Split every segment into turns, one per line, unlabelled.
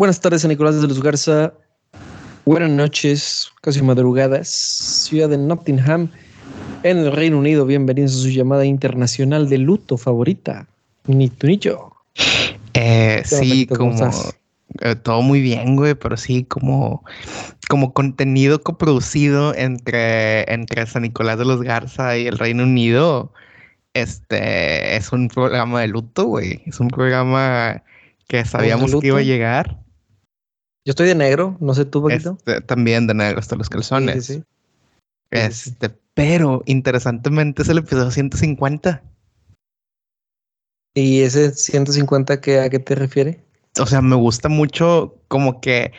Buenas tardes a Nicolás de los Garza. Buenas noches, casi madrugadas. Ciudad de Nottingham, en el Reino Unido. Bienvenidos a su llamada internacional de luto favorita. Ni tú ni yo.
Eh,
¿Qué onda,
sí, como eh, todo muy bien, güey, pero sí como, como contenido coproducido entre, entre San Nicolás de los Garza y el Reino Unido. Este es un programa de luto, güey. Es un programa que sabíamos que iba a llegar.
Yo estoy de negro, no sé tú, Paquito.
Este, también de negro hasta los calzones.
sí, sí. Sí, sí, sí.
Este, pero interesantemente es el episodio 150.
¿Y ese 150 que, a qué te refiere?
O sea, me gusta mucho como que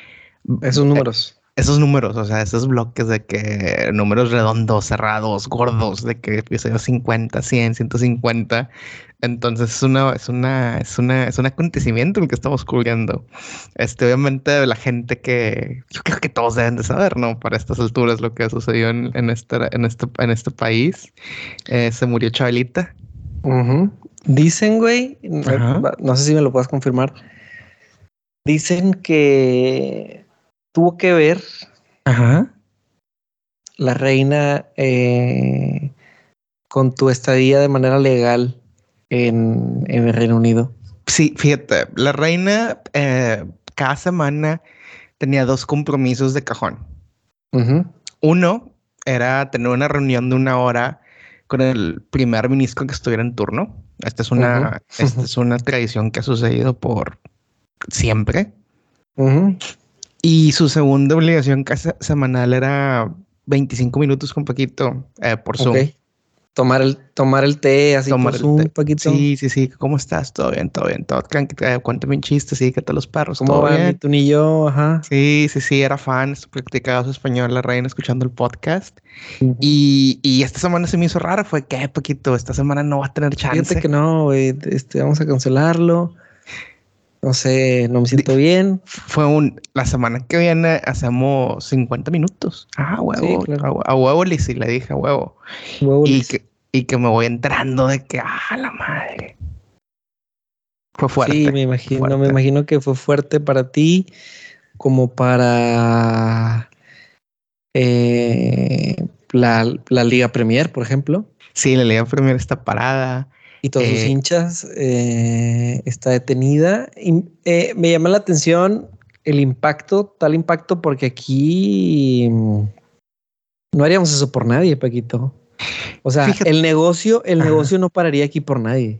Esos números.
Esos números, o sea, esos bloques de que números redondos, cerrados, gordos, de que episodio 50, 100, 150. Entonces es una, es una, es una, es un acontecimiento el que estamos cubriendo. Este, obviamente la gente que yo creo que todos deben de saber, ¿no? Para estas alturas lo que sucedió en, en este, en este, en este país. Eh, se murió Chabelita.
Dicen, güey, no,
Ajá.
no sé si me lo puedes confirmar. Dicen que tuvo que ver
Ajá.
la reina eh, con tu estadía de manera legal en, en el Reino Unido.
Sí, fíjate, la reina eh, cada semana tenía dos compromisos de cajón. Uno era tener una reunión de una hora con el primer ministro que estuviera en turno. Esta es una, esta es una tradición que ha sucedido por siempre. Y su segunda obligación casa- semanal era 25 minutos con Paquito eh, por Zoom.
Ok. Tomar el, tomar el té así
Tomar
por
el
Zoom,
té.
Paquito.
Sí, sí, sí. ¿Cómo estás? Todo bien, todo bien. Todo. Eh, Cuéntame un chiste, sí, ¿qué tal los perros?
¿Cómo
¿Todo
va
bien?
ni tú ni yo? Ajá.
Sí, sí, sí, era fan, practicaba su español, la reina, escuchando el podcast. Y, y esta semana se me hizo raro, fue que, Paquito, esta semana no va a tener chance.
Fíjate que no, güey. Este, vamos a cancelarlo. No sé, no me siento bien.
Fue un, la semana que viene hacemos 50 minutos. Ah, huevo,
Sí, claro.
a, a huevo, Lizzy, le dije a huevo.
Huevo,
Y que, y que me voy entrando de que, ah, la madre. Fue fuerte.
Sí, me imagino, me imagino que fue fuerte para ti, como para eh, la, la Liga Premier, por ejemplo,
Sí, la Liga Premier está parada.
Y todos sus
Eh.
hinchas eh, está detenida. Y, eh, me llama la atención el impacto, tal impacto, porque aquí mm, no haríamos eso por nadie, Paquito. O sea,
Fíjate-
el negocio, el
Ajá.
negocio no pararía aquí por nadie.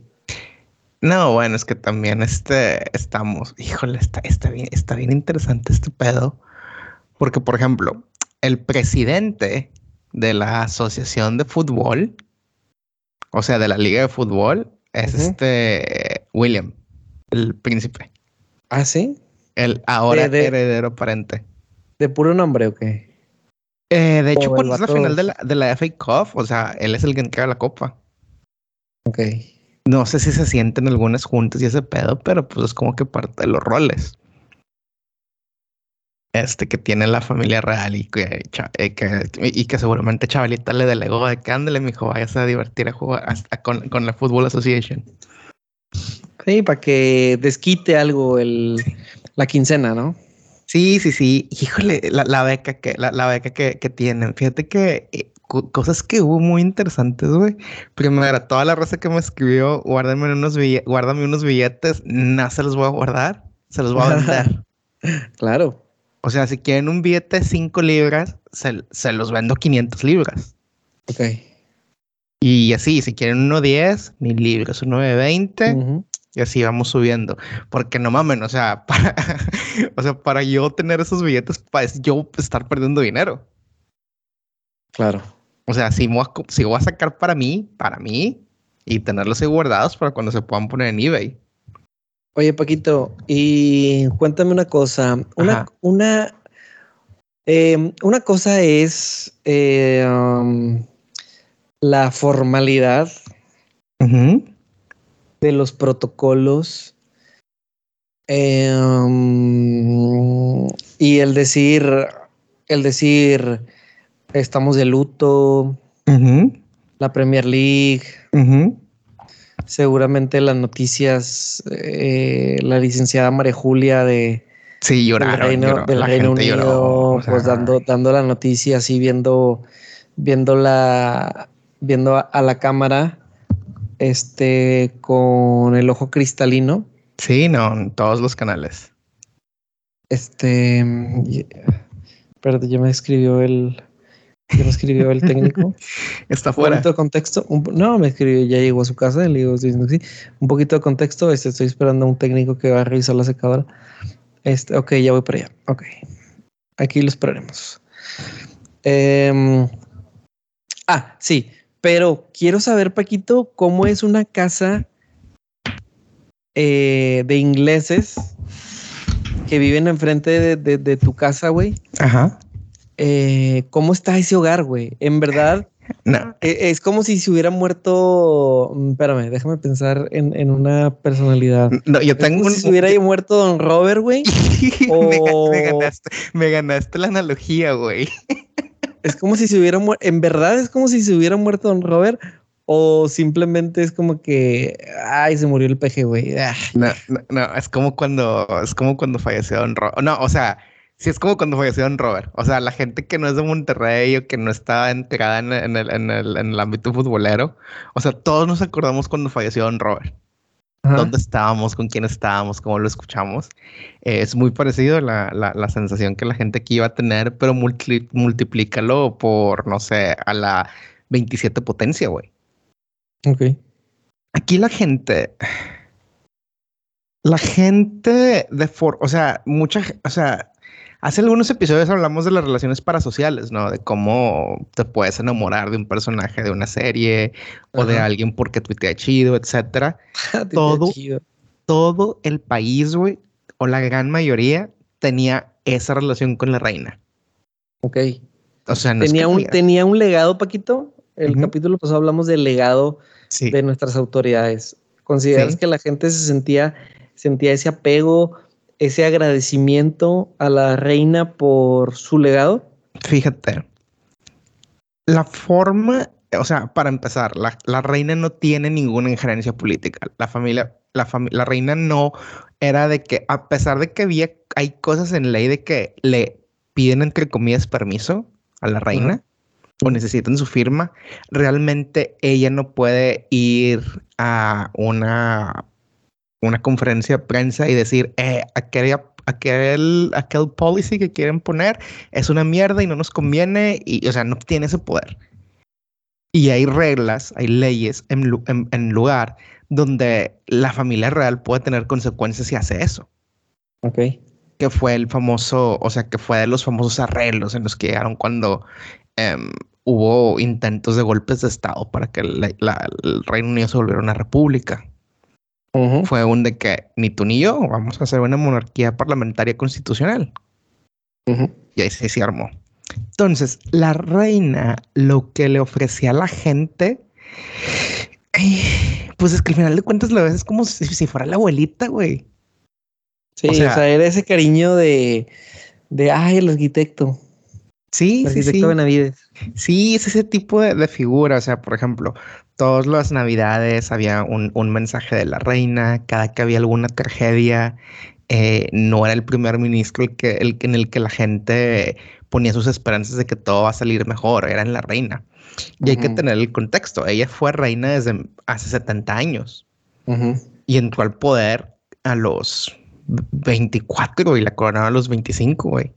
No, bueno, es que también este estamos, híjole, está, está bien, está bien interesante este pedo. Porque, por ejemplo, el presidente de la Asociación de Fútbol, o sea, de la Liga de Fútbol, es este William, el príncipe,
¿Ah, sí?
el ahora
de-
heredero aparente.
¿De puro nombre o qué?
Eh, de hecho, cuando es la final de la, de la FA Cup, o sea, él es el que entrega la copa.
Ok.
No sé si se sienten algunas juntas y ese pedo, pero pues es como que parte de los roles. Este que tiene la familia real y que, Cha- eh, que- y que seguramente Chavalita le delegó de que ándale, mijo, vayas a divertir a jugar hasta con, con la Football Association.
Sí, para que desquite algo el, la quincena, ¿no?
Sí, sí, sí. Híjole, la, la beca que, la, la beca que, que tienen. Fíjate que eh, co- cosas que hubo muy interesantes, güey. Primero, toda la raza que me escribió, guárdame unos billetes, guárdame unos billetes, no se los voy a guardar, se los voy a vender.
Claro.
O sea, si quieren un billete de 5 libras, se, se los vendo 500 libras.
Ok.
Y así, si quieren uno 10, 1000 libras, uno de 20,
Ujú.
y así vamos subiendo. Porque no mamen, o sea, para, o sea, para yo tener esos billetes, para yo estar perdiendo dinero.
Claro.
O sea, si voy, a, si voy a sacar para mí, para mí, y tenerlos ahí guardados para cuando se puedan poner en eBay.
Oye, Paquito, y cuéntame una cosa. Una, una, eh, una cosa es eh, um, la formalidad de los protocolos eh, um, y el decir, el decir, estamos de luto, la Premier League. Seguramente las noticias, eh, la licenciada María Julia de,
Sí, lloraron.
Del Reino,
lloró,
del
la
Reino Unido,
lloró, o
pues dando, dando la noticia, así viendo, viendo la, viendo a, a la cámara, este, con el ojo cristalino.
Sí, no, en todos los canales.
Este, espérate, ya me escribió el, ya me escribió el técnico.
Está
Un
fuera.
poquito de contexto. un no, me escribió, ya llegó a su casa. Le digo, estoy diciendo que sí. Un poquito de contexto. Este, estoy esperando a un técnico que va a revisar la secadora. Este, ok, ya voy para allá. Ok. Aquí lo esperaremos. Em, ah, sí. Pero quiero saber, Paquito, cómo es una casa eh, de ingleses que viven enfrente de, de- de tu casa, güey.
Ajá.
Eh, ¿Cómo está ese hogar, güey? En verdad,
No.
e- Es como si se hubiera muerto. mm, Espérame, déjame pensar en, en una personalidad.
No, yo
Es
tengo
como
un.
si se hubiera muerto Don Robert, güey. o-
me ganaste, me ganaste la analogía, güey.
Es como si se hubiera muerto. En verdad es como si se hubiera muerto Don Robert. O simplemente es como que. Ay, se murió el peje, güey. Ah,
No, no, no, es como cuando, es como cuando falleció Don Robert. No, o sea, sí es como cuando falleció Don Robert. O sea, la gente que no es de Monterrey o que no está enterada en, en el, en, el, en el ámbito futbolero. O sea, todos nos acordamos cuando falleció Don Robert.
ajá.
dónde estábamos, con quién estábamos, cómo lo escuchamos. Eh, es muy parecido la, la, la sensación que la gente aquí iba a tener, pero multi- multiplícalo por, no sé, a la 27 potencia, güey.
Ok.
Aquí la gente, la gente de for, o sea, mucha, o sea, hace algunos episodios hablamos de las relaciones parasociales, ¿no? De cómo te puedes enamorar de un personaje de una serie o de alguien porque tuitea chido, etcétera. Todo-
chido.
todo el país, güey, o la gran mayoría, tenía esa relación con la reina.
Ok.
O sea, no es
Tenía
que
un, tenía un legado, Paquito. El capítulo pasado hablamos del legado
Sí.
de nuestras autoridades. ¿Consideras
Sí.
que la gente se sentía, sentía ese apego, ese agradecimiento a la reina por su legado?
Fíjate, la forma, o sea, para empezar, la, la reina no tiene ninguna injerencia política. La familia, la, fami- la reina no era de que, a pesar de que había, hay cosas en ley de que le piden, entre comillas, permiso a la reina o necesitan su firma, realmente ella no puede ir a una, una conferencia de prensa y decir, eh, aquella- aquel, aquel policy que quieren poner es una mierda y no nos conviene, y, o sea, no tiene ese poder. Y hay reglas, hay leyes en, en- en lugar donde la familia real puede tener consecuencias si hace eso.
Ok.
Que fue el famoso, o sea, que fue de los famosos arreglos en los que llegaron cuando em, hubo intentos de golpes de Estado para que la- la- el Reino Unido se volviera una república. Fue un de que ni tú ni yo vamos a hacer una monarquía parlamentaria constitucional. Y ahí sí se armó. Entonces, la reina lo que le ofrecía a la gente, pues es que al final de cuentas la ves es como si, si fuera la abuelita, güey.
Sí,
O
o
sea-
era ese cariño de, de ay, el arquitecto,
Sí,
el
sí,
arquitecto
sí.
Benavides.
Sí, es ese tipo de, de figura. O sea, por ejemplo, todas las navidades había un, un mensaje de la reina, cada que había alguna tragedia, eh, no era el primer ministro el que, el, en el que la gente ponía sus esperanzas de que todo va a salir mejor, era en la reina. Y hay que tener el contexto. Ella fue reina desde hace 70 años y entró al poder a los 24 y la coronaron a los 25, güey.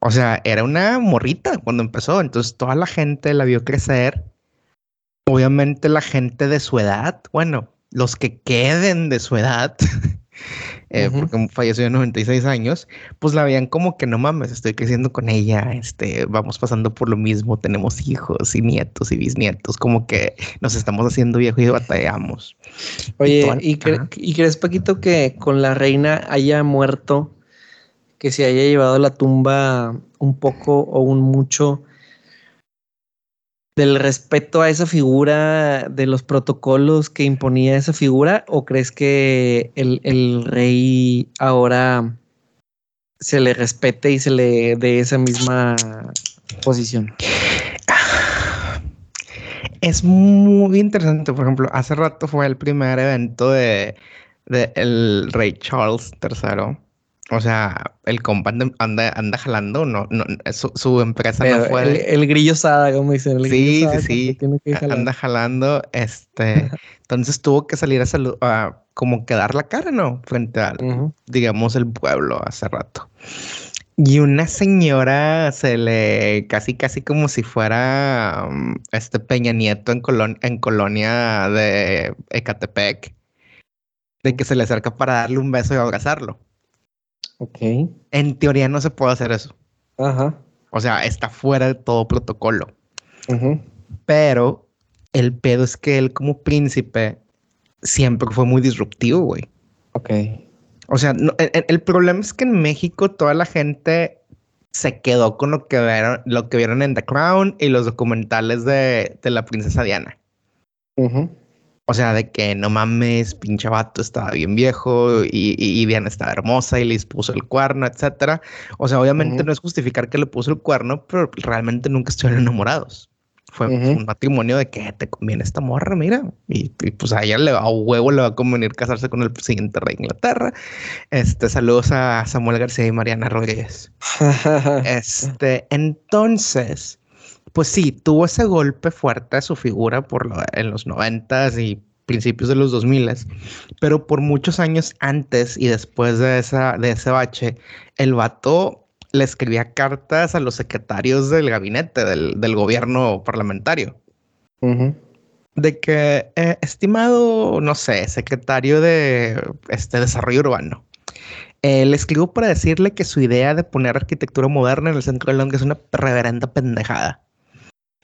O sea, era una morrita cuando empezó. Entonces toda la gente la vio crecer. Obviamente la gente de su edad, bueno, los que queden de su edad, eh, porque falleció de 96 años, pues la veían como que no mames, estoy creciendo con ella, este, vamos pasando por lo mismo, tenemos hijos y nietos y bisnietos, como que nos estamos haciendo viejos y batallamos.
Oye,
toda-
¿y, cre-
ajá.
¿y crees, Paquito, que con la reina haya muerto, que se haya llevado a la tumba un poco o un mucho del respeto a esa figura, de los protocolos que imponía esa figura? ¿O crees que el, el rey ahora se le respete y se le dé esa misma posición?
Es muy interesante. Por ejemplo, hace rato fue el primer evento de, de el rey Charles III O sea, el compa anda, anda, jalando, no, no, su, su empresa no
fue. El, grillo sada, como dicen. El
sí, sí, sí. Anda jalando. Este, entonces tuvo que salir a salud, a como que dar la cara, ¿no? Frente al, digamos, el pueblo hace rato. Y una señora se le casi, casi como si fuera mm, este Peña Nieto en, en colonia de Ecatepec, de que se le acerca para darle un beso y abrazarlo.
Ok.
En teoría no se puede hacer eso.
Ajá.
O sea, está fuera de todo protocolo. Pero el pedo es que él como príncipe siempre fue muy disruptivo, güey.
Ok.
O sea, el, problema es que en México toda la gente se quedó con lo que vieron, lo que vieron en The Crown y los documentales de, la princesa Diana. O sea, de que no mames, pinche vato estaba bien viejo y, Diana estaba hermosa y les puso el cuerno, etcétera. O sea, obviamente no es justificar que le puso el cuerno, pero realmente nunca estuvieron enamorados. Fue un matrimonio de que te conviene esta morra, mira. Y, pues a ella le, a huevo le va a convenir casarse con el siguiente rey de Inglaterra. Este, saludos a Samuel García y Mariana Rodríguez. este, entonces, pues sí, tuvo ese golpe fuerte a su figura por lo, en los noventas y principios de los 2000, pero por muchos años antes y después de, esa, de ese bache, el vato le escribía cartas a los secretarios del gabinete del, gobierno parlamentario. De que, eh, estimado, no sé, secretario de este desarrollo urbano, eh, le escribo para decirle que su idea de poner arquitectura moderna en el centro de Londres es una reverenda pendejada.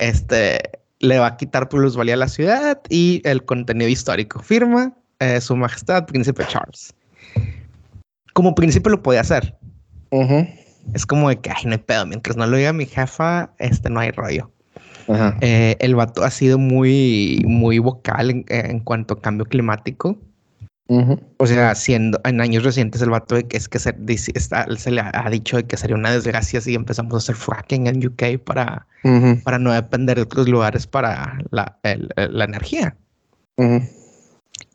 Este le va a quitar plusvalía a la ciudad y el contenido histórico. Firma eh, Su Majestad Príncipe Charles. Como príncipe lo podía hacer. Es como de que, ay, no hay pedo. Mientras no lo diga mi jefa, este no hay rollo. Eh, el vato ha sido muy, muy vocal en, cuanto a cambio climático. O sea, siendo en años recientes el vato de que es que se, se le ha dicho de que sería una desgracia si empezamos a hacer fracking en UK para, para no depender de otros lugares para la, la energía.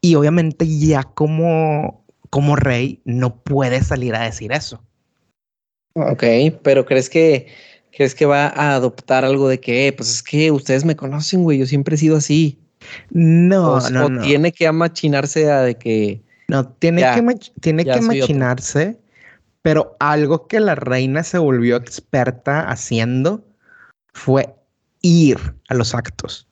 Y obviamente ya como, como rey no puede salir a decir eso.
Ok, pero ¿crees que, crees que va a adoptar algo de que, eh, pues es que ustedes me conocen, güey, yo siempre he sido así?
No, no, o
tiene que amachinarse a de que...
No, tiene que, tiene que machinarse, pero algo que la reina se volvió experta haciendo fue ir a los actos.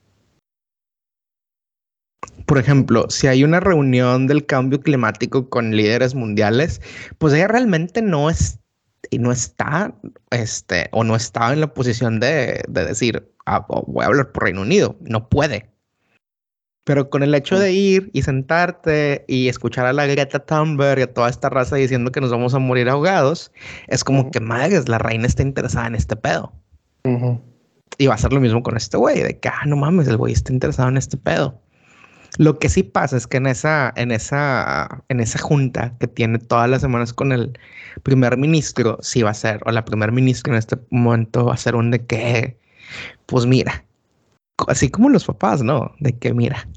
Por ejemplo, si hay una reunión del cambio climático con líderes mundiales, pues ella realmente no es y no está, este, o no estaba en la posición de, decir, ah, voy a hablar por Reino Unido. No puede. Pero con el hecho de ir y sentarte y escuchar a la Greta Thunberg y a toda esta raza diciendo que nos vamos a morir ahogados, es como que madres, la reina está interesada en este pedo. Y va a ser lo mismo con este güey, de que, ah, no mames, el güey está interesado en este pedo. Lo que sí pasa es que en esa, en esa, en esa junta que tiene todas las semanas con el primer ministro, sí va a ser, o la primer ministra en este momento va a ser un de que, pues mira, así como los papás, ¿no? De que mira,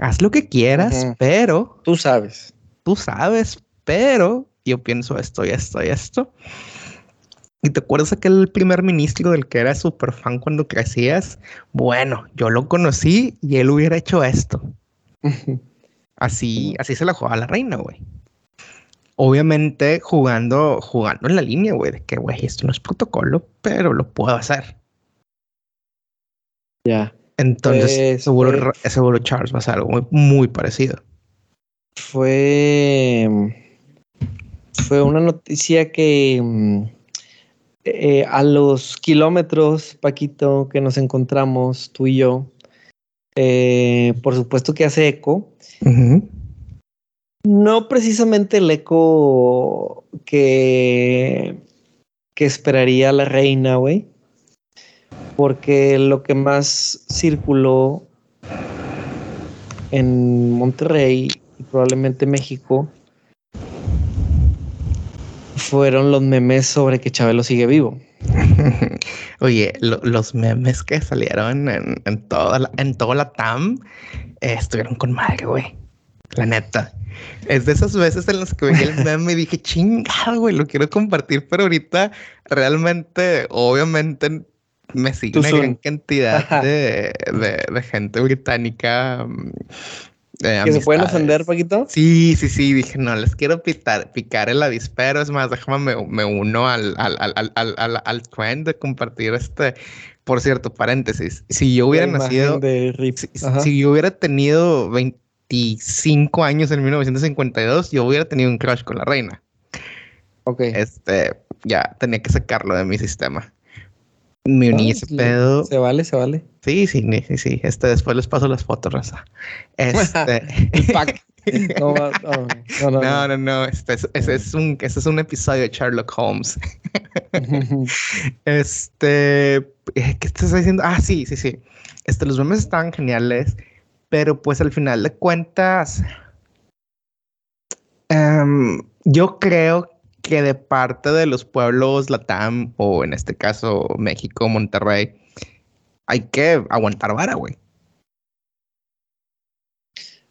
haz lo que quieras, pero
tú sabes,
tú sabes, pero yo pienso esto y esto y esto. ¿Y te acuerdas aquel primer ministro del que era súper fan cuando crecías? Bueno, yo lo conocí y él hubiera hecho esto. Así, así se la juega la reina, güey. Obviamente jugando, jugando en la línea, güey, de que, güey, esto no es protocolo, pero lo puedo hacer.
Ya.
Entonces, pues, seguro, seguro Charles va a ser algo muy, parecido.
Fue. Fue una noticia que mm, eh, a los kilómetros, Paquito, que nos encontramos tú y yo, eh, por supuesto que hace eco. No precisamente el eco que, que esperaría la reina, güey. Porque lo que más circuló en Monterrey y probablemente México fueron los memes sobre que Chabelo sigue vivo.
Oye, los memes que salieron en, toda, la, en toda la TAM eh, estuvieron con madre, güey. La neta. Es de esas veces en las que veía el meme y dije, chingado, güey, lo quiero compartir, pero ahorita realmente, obviamente, me sigue una gran cantidad de, de, gente británica. Mm,
¿Que se pueden ofender, Paquito?
Sí, sí, sí. Dije, no, les quiero pitar, picar el avispero. Es más, déjame, me, me uno al, al, al, al, al trend de compartir este. Por cierto, paréntesis. Si yo hubiera nacido. Si, si, yo hubiera tenido 25 años en 1952, yo hubiera tenido un crush con la reina.
Ok.
Este, ya, tenía que sacarlo de mi sistema. Me uní ese pedo.
Se vale, se vale.
Sí, sí, sí, sí. Este, después les paso las fotos, Raza. Este. No, no, no, no, no, Este, ese, es un, ese es un episodio de Sherlock Holmes. este, eh, ¿qué estás diciendo? Ah, sí, sí, sí. Este, los memes estaban geniales, pero pues al final de cuentas, um, yo creo que de parte de los pueblos Latam, o en este caso México, Monterrey, hay que aguantar vara, güey.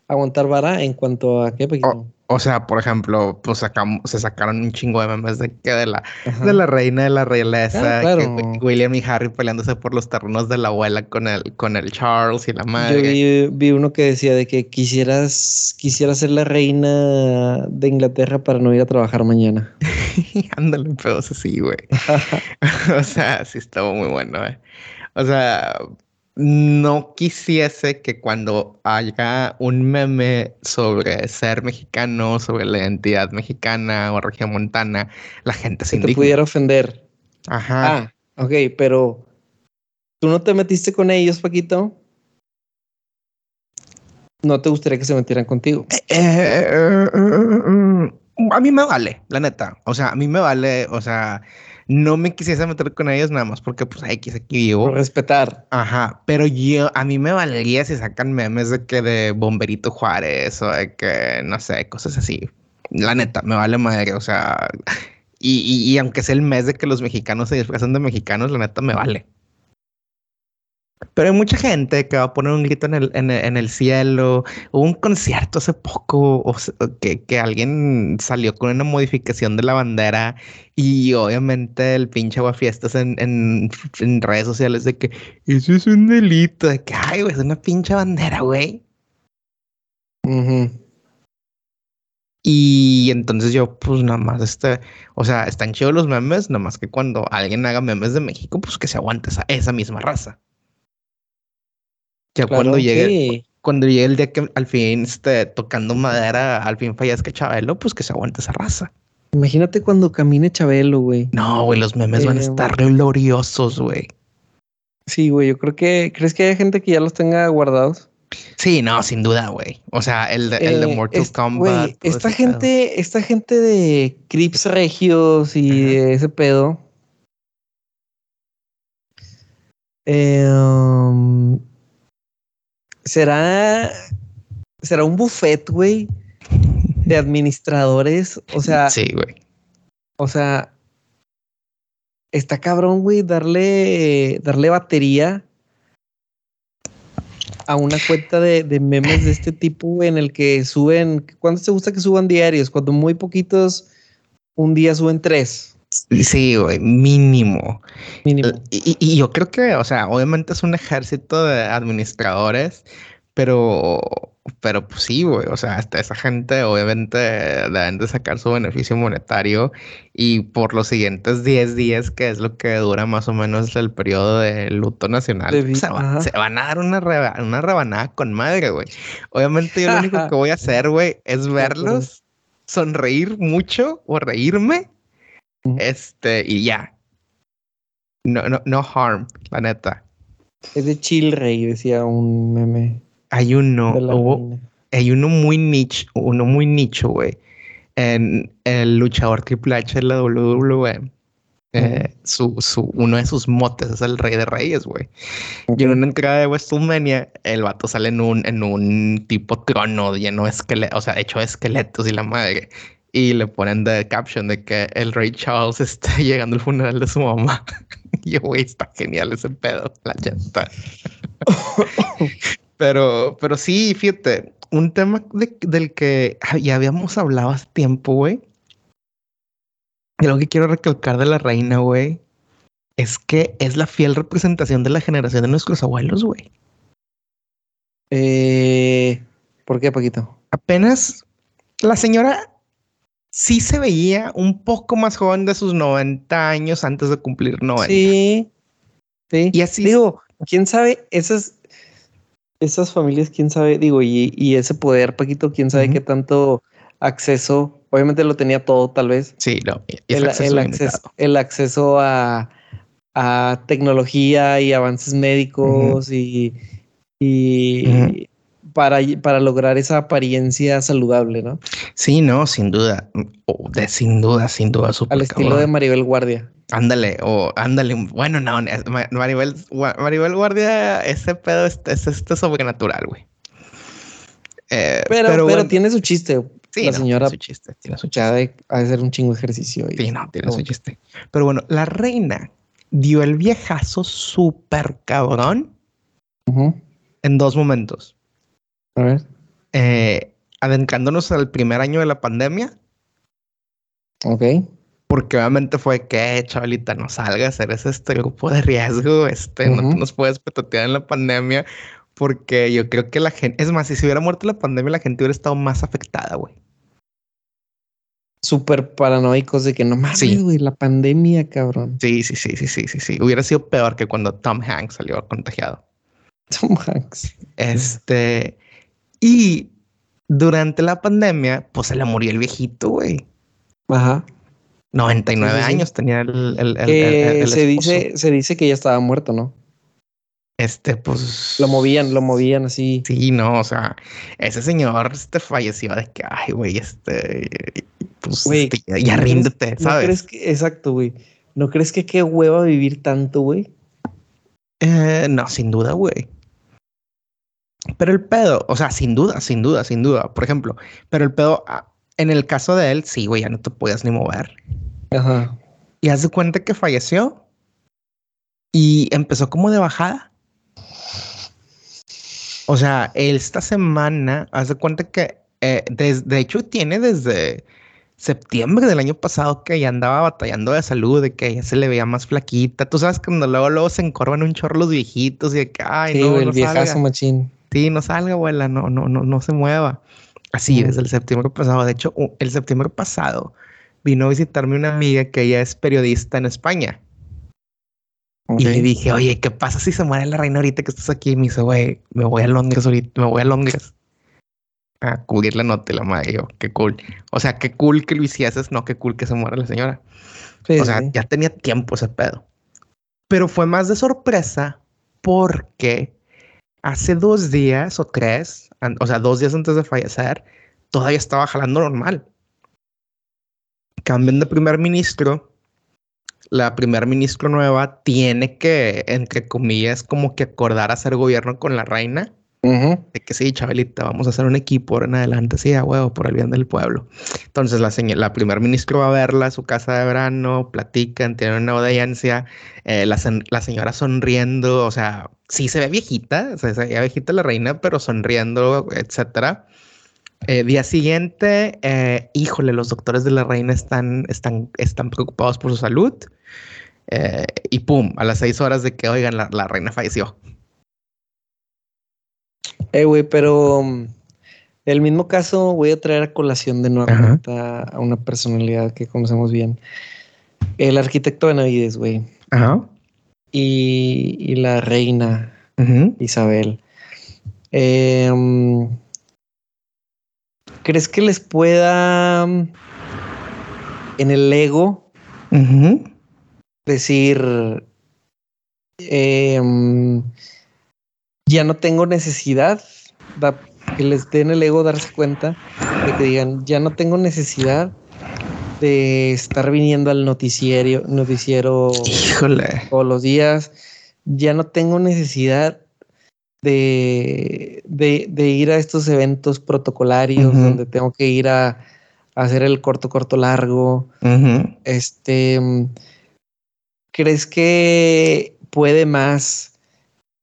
Aguantar vara en cuanto a qué,
o sea, por ejemplo, pues sacamos, se sacaron un chingo de memes de que de la, de la reina de la realeza, ah, William y Harry peleándose por los terrenos de la abuela con el, con el Charles y la madre.
Yo vi, uno que decía de que quisieras, quisiera ser la reina de Inglaterra para no ir a trabajar mañana.
Ándale, pedos así, güey. o sea, sí estaba muy bueno, eh. O sea, no quisiese que cuando haya un meme sobre ser mexicano, sobre la identidad mexicana o región montana, la gente se
te pudiera ofender.
Ajá.
Ah, ok, pero ¿tú no te metiste con ellos, Paquito? ¿No te gustaría que se metieran contigo?
Eh, eh, eh, a mí me vale, la neta. O sea, a mí me vale, o sea, no me quisiese meter con ellos nada más porque pues X aquí vivo.
Por respetar.
Ajá, pero yo, a mí me valería si sacan memes de que de Bomberito Juárez o de que, no sé, cosas así. La neta, me vale madre, o sea, y, y, y aunque sea el mes de que los mexicanos se disfrazan de mexicanos, la neta me vale. Pero hay mucha gente que va a poner un grito en el, en, en el cielo. Hubo un concierto hace poco que, que, alguien salió con una modificación de la bandera y obviamente el pinche fiestas en, en, en, redes sociales de que eso es un delito, de que, ay, güey, es una pinche bandera, güey. Y entonces yo, pues nada más, este, o sea, están chidos los memes, nada más que cuando alguien haga memes de México, pues que se aguante esa, esa misma raza. Ya cuando llegue, cuando llegue el día que al fin esté tocando madera, al fin fallezca Chabelo, pues que se aguante esa raza.
Imagínate cuando camine Chabelo, güey.
No, güey, los memes van a eh, estar gloriosos, güey.
Sí, güey, yo creo que. ¿Crees que hay gente que ya los tenga guardados?
Sí, no, sin duda, güey. O sea, el de, el de eh, Mortal Kombat.
esta gente, esta gente de Crips Regios y ese pedo. Eh, um, será, será un buffet, güey, de administradores. O sea,
sí, güey.
O sea, está cabrón, güey, darle, darle batería a una cuenta de, de memes de este tipo, en el que suben, ¿cuánto te gusta que suban diarios? Cuando muy poquitos, un día suben tres.
Sí, güey, mínimo.
Mínimo.
Y, y, yo creo que, o sea, obviamente es un ejército de administradores, pero, pero pues sí, güey, o sea, hasta esa gente obviamente deben de sacar su beneficio monetario y por los siguientes 10 días, que es lo que dura más o menos el periodo de luto nacional, pues, se, van a dar una, una rebanada con madre, güey. Obviamente yo lo único que voy a hacer, güey, es verlos, sonreír mucho o reírme este, y ya. No, no, no harm, la neta.
Es de chill rey, decía un meme.
Hay uno, hay uno muy nicho, uno muy nicho, güey. En el luchador Triple H de la WWE. Eh, su, su, uno de sus motes es el rey de reyes, güey. Y en una entrada de WrestleMania, el vato sale en un, en un tipo trono lleno de esqueletos, o sea, hecho de esqueletos y la madre y le ponen de caption de que el rey Charles está llegando al funeral de su mamá. y güey, está genial ese pedo, la llanta. pero, pero sí, fíjate, un tema del que ya habíamos hablado hace tiempo, güey. Y lo que quiero recalcar de la reina, güey, es que es la fiel representación de la generación de nuestros abuelos, güey.
Eh, ¿Por qué, Paquito?
Apenas la señora sí se veía un poco más joven de sus 90 años antes de cumplir 90.
Sí. Sí.
Y así
digo, quién sabe, esas, esas familias, quién sabe, digo, y, ese poder, Paquito, quién sabe qué tanto acceso, obviamente lo tenía todo, tal vez.
Sí, no,
el, acceso, el, acceso, a, tecnología y avances médicos y, para, para lograr esa apariencia saludable, ¿no?
Sí, no, sin duda. de, sin duda, sin duda.
Al estilo de Maribel Guardia.
Ándale, o ándale. Bueno, no, Maribel, Maribel Guardia, ese pedo es, este sobrenatural, güey.
Eh, pero, pero, tiene su chiste.
Sí, la señora tiene su chiste. Tiene su
chiste. Ha de ser un chingo de ejercicio.
sí, no, tiene su chiste. Pero bueno, la reina dio el viejazo súper cabrón en dos momentos.
A ver.
Eh, adentrándonos al primer año de la pandemia.
Ok.
Porque obviamente fue que, chavalita, no salgas, eres este grupo de riesgo, este, no nos puedes petotear en la pandemia, porque yo creo que la gente, es más, si se hubiera muerto la pandemia, la gente hubiera estado más afectada, güey.
Súper paranoicos de que no más, güey, la pandemia, cabrón.
Sí, sí, sí, sí, sí, sí, sí. Hubiera sido peor que cuando Tom Hanks salió contagiado.
Tom Hanks.
Este, y durante la pandemia, pues se le murió el viejito, güey.
Ajá.
99 años tenía el,
el, se dice Se dice que ya estaba muerto, ¿no?
Este, pues.
Lo movían, lo movían así.
Sí, no, o sea, ese señor este falleció de que, ay, güey, este. Pues este, ya, ríndete, ¿sabes?
¿no crees que, exacto, güey. ¿No crees que qué hueva vivir tanto, güey?
Eh, no, sin duda, güey. Pero el pedo, o sea, sin duda, sin duda, sin duda. Por ejemplo, pero el pedo, ah, en el caso de él, sí, güey, ya no te podías ni mover.
Ajá.
Y haz de cuenta que falleció y empezó como de bajada. O sea, esta semana, haz de cuenta que, eh, de hecho, tiene desde septiembre del año pasado que ya andaba batallando de salud, de que ya se le veía más flaquita. Tú sabes cuando luego, luego se encorvan un chorro los viejitos y de que, ay, no,
el viejazo machín.
Sí, no salga, abuela, no, no, no, no se mueva. Así, desde el septiembre pasado. De hecho, el septiembre pasado vino a visitarme una amiga que ella es periodista en España. Y le dije, oye, ¿qué pasa si se muere la reina ahorita que estás aquí? Y me dice, güey, me voy a Londres ahorita, me voy a Londres a cubrir la nota y la madre. Yo, qué cool. O sea, qué cool que lo hicieses, no qué cool que se muera la señora. o sea, ya tenía tiempo ese pedo. Pero fue más de sorpresa porque hace dos días o tres, o sea, dos días antes de fallecer, todavía estaba jalando normal. Cambian de primer ministro. La primer ministro nueva tiene que, entre comillas, como que acordar hacer gobierno con la reina. De que sí, Chabelita, vamos a hacer un equipo en adelante, sí, a huevo, por el bien del pueblo. Entonces la, la primer ministro va a verla a su casa de verano, platican, tienen una audiencia, eh, la, la, señora sonriendo, o sea, sí se ve viejita, se ve viejita la reina, pero sonriendo, etcétera. Eh, día siguiente, eh, híjole, los doctores de la reina están, están, están preocupados por su salud. y pum, a las seis horas de que, oigan, la, la reina falleció.
Eh, güey, pero mm, el mismo caso voy a traer a colación de nuevo a, una personalidad que conocemos bien. El arquitecto Benavides, güey.
Ajá.
Y, la reina Isabel. Em, ¿Crees que les pueda mm, en el ego decir eh, ya no tengo necesidad, que les den el ego darse cuenta de que digan, ya no tengo necesidad de estar viniendo al noticiero, noticiero todos los días, ya no tengo necesidad de, de, ir a estos eventos protocolarios donde tengo que ir a, hacer el corto, corto, largo. Este, ¿crees que puede más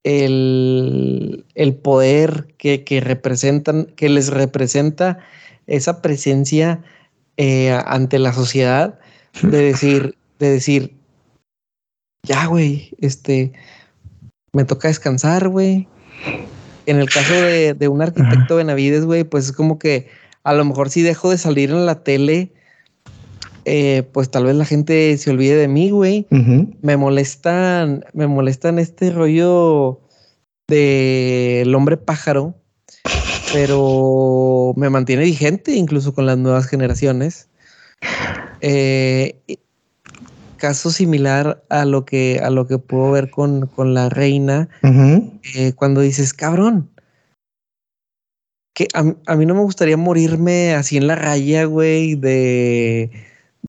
el, el poder que, que representan, que les representa esa presencia eh, ante la sociedad de decir, de decir, ya, güey, este, me toca descansar, güey. En el caso de, de un arquitecto Benavides, güey, pues es como que a lo mejor si dejo de salir en la tele, eh, pues tal vez la gente se olvide de mí, güey. Me molestan, me molestan este rollo del hombre pájaro, pero me mantiene vigente incluso con las nuevas generaciones. Eh, caso similar a lo que a lo que puedo ver con, la reina, eh, cuando dices, cabrón, que a, a, mí no me gustaría morirme así en la raya, güey, de,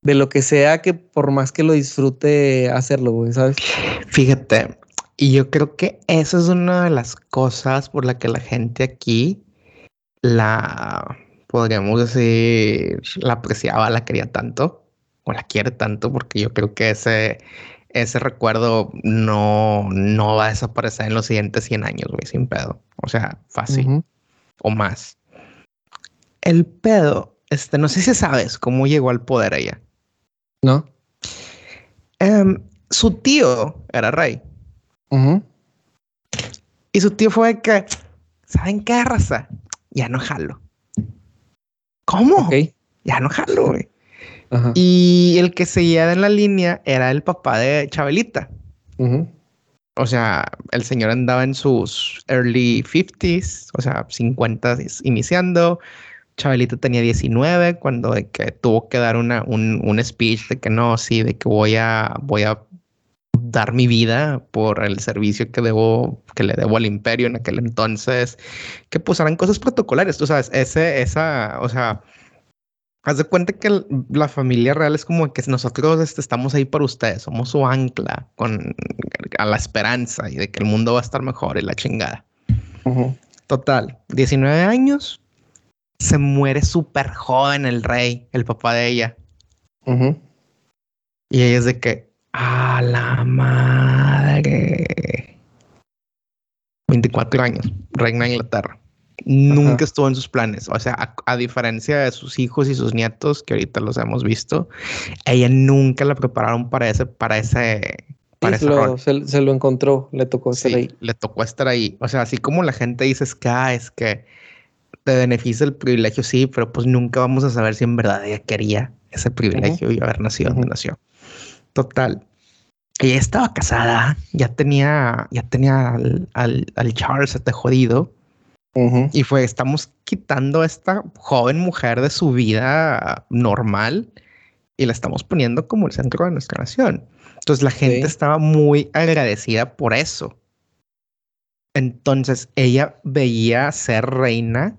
de lo que sea que por más que lo disfrute hacerlo, güey, ¿sabes?
Fíjate, y yo creo que eso es una de las cosas por la que la gente aquí la, podríamos decir, la apreciaba, la quería tanto, o la quiere tanto, porque yo creo que ese, ese recuerdo no, no va a desaparecer en los siguientes 100 años, güey, sin pedo. O sea, fácil o más. El pedo, este, no sé si sabes cómo llegó al poder ella.
No.
Em, su tío era rey. Y su tío fue que, ¿saben qué raza? Ya no jalo. ¿Cómo? Ya no jalo, güey. Y el que seguía en la línea era el papá de Chabelita. O sea, el señor andaba en sus early 50s, o sea, 50 iniciando. Chabelita tenía 19 cuando que tuvo que dar una, un, un, speech de que no, sí, de que voy a, voy a dar mi vida por el servicio que debo, que le debo al imperio en aquel entonces, que pues eran cosas protocolares, tú sabes, ese, esa, o sea, Haz de cuenta que la familia real es como que nosotros este, estamos ahí para ustedes, somos su ancla con a la esperanza y de que el mundo va a estar mejor y la chingada. Total, 19 años, se muere súper joven el rey, el papá de ella. Y ella es de que, a la madre. 24 años, reina de Inglaterra. Nunca estuvo en sus planes. O sea, a, diferencia de sus hijos y sus nietos, que ahorita los hemos visto, ella nunca la prepararon para ese, para ese, para ese
rol. Se, lo encontró, le tocó estar ahí.
Le tocó estar ahí. O sea, así como la gente dice es que, ah, es que te beneficia el privilegio, sí, pero pues nunca vamos a saber si en verdad ella quería ese privilegio y haber nacido donde nació. Total. Ella estaba casada, ya tenía, ya tenía al, al, al Charles este jodido y fue, estamos quitando a esta joven mujer de su vida normal y la estamos poniendo como el centro de nuestra nación. Entonces la gente estaba muy agradecida por eso. Entonces ella veía ser reina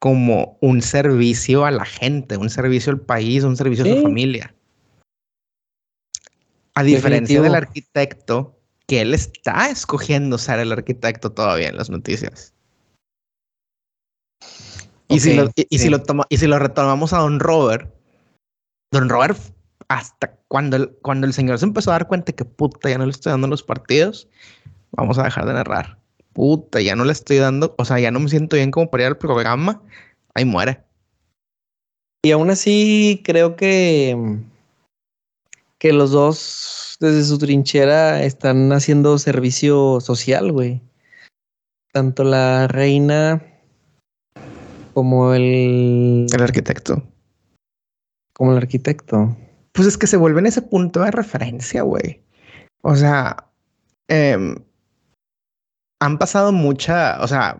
como un servicio a la gente, un servicio al país, un servicio a su familia. A diferencia del arquitecto, que él está escogiendo ser el arquitecto todavía en las noticias. Y, si lo, y, si lo toma, y si lo retomamos a Don Robert, Don Robert, hasta cuando el, cuando el señor se empezó a dar cuenta que puta, ya no le estoy dando los partidos, vamos a dejar de narrar. Puta, ya no le estoy dando, o sea, ya no me siento bien como para ir al programa, ahí muere.
Y aún así, creo que, que los dos, desde su trinchera, están haciendo servicio social, güey. Tanto la reina como el...
El arquitecto.
Como el arquitecto.
Pues es que se vuelve en ese punto de referencia, güey. O sea, em, han pasado mucha, o sea,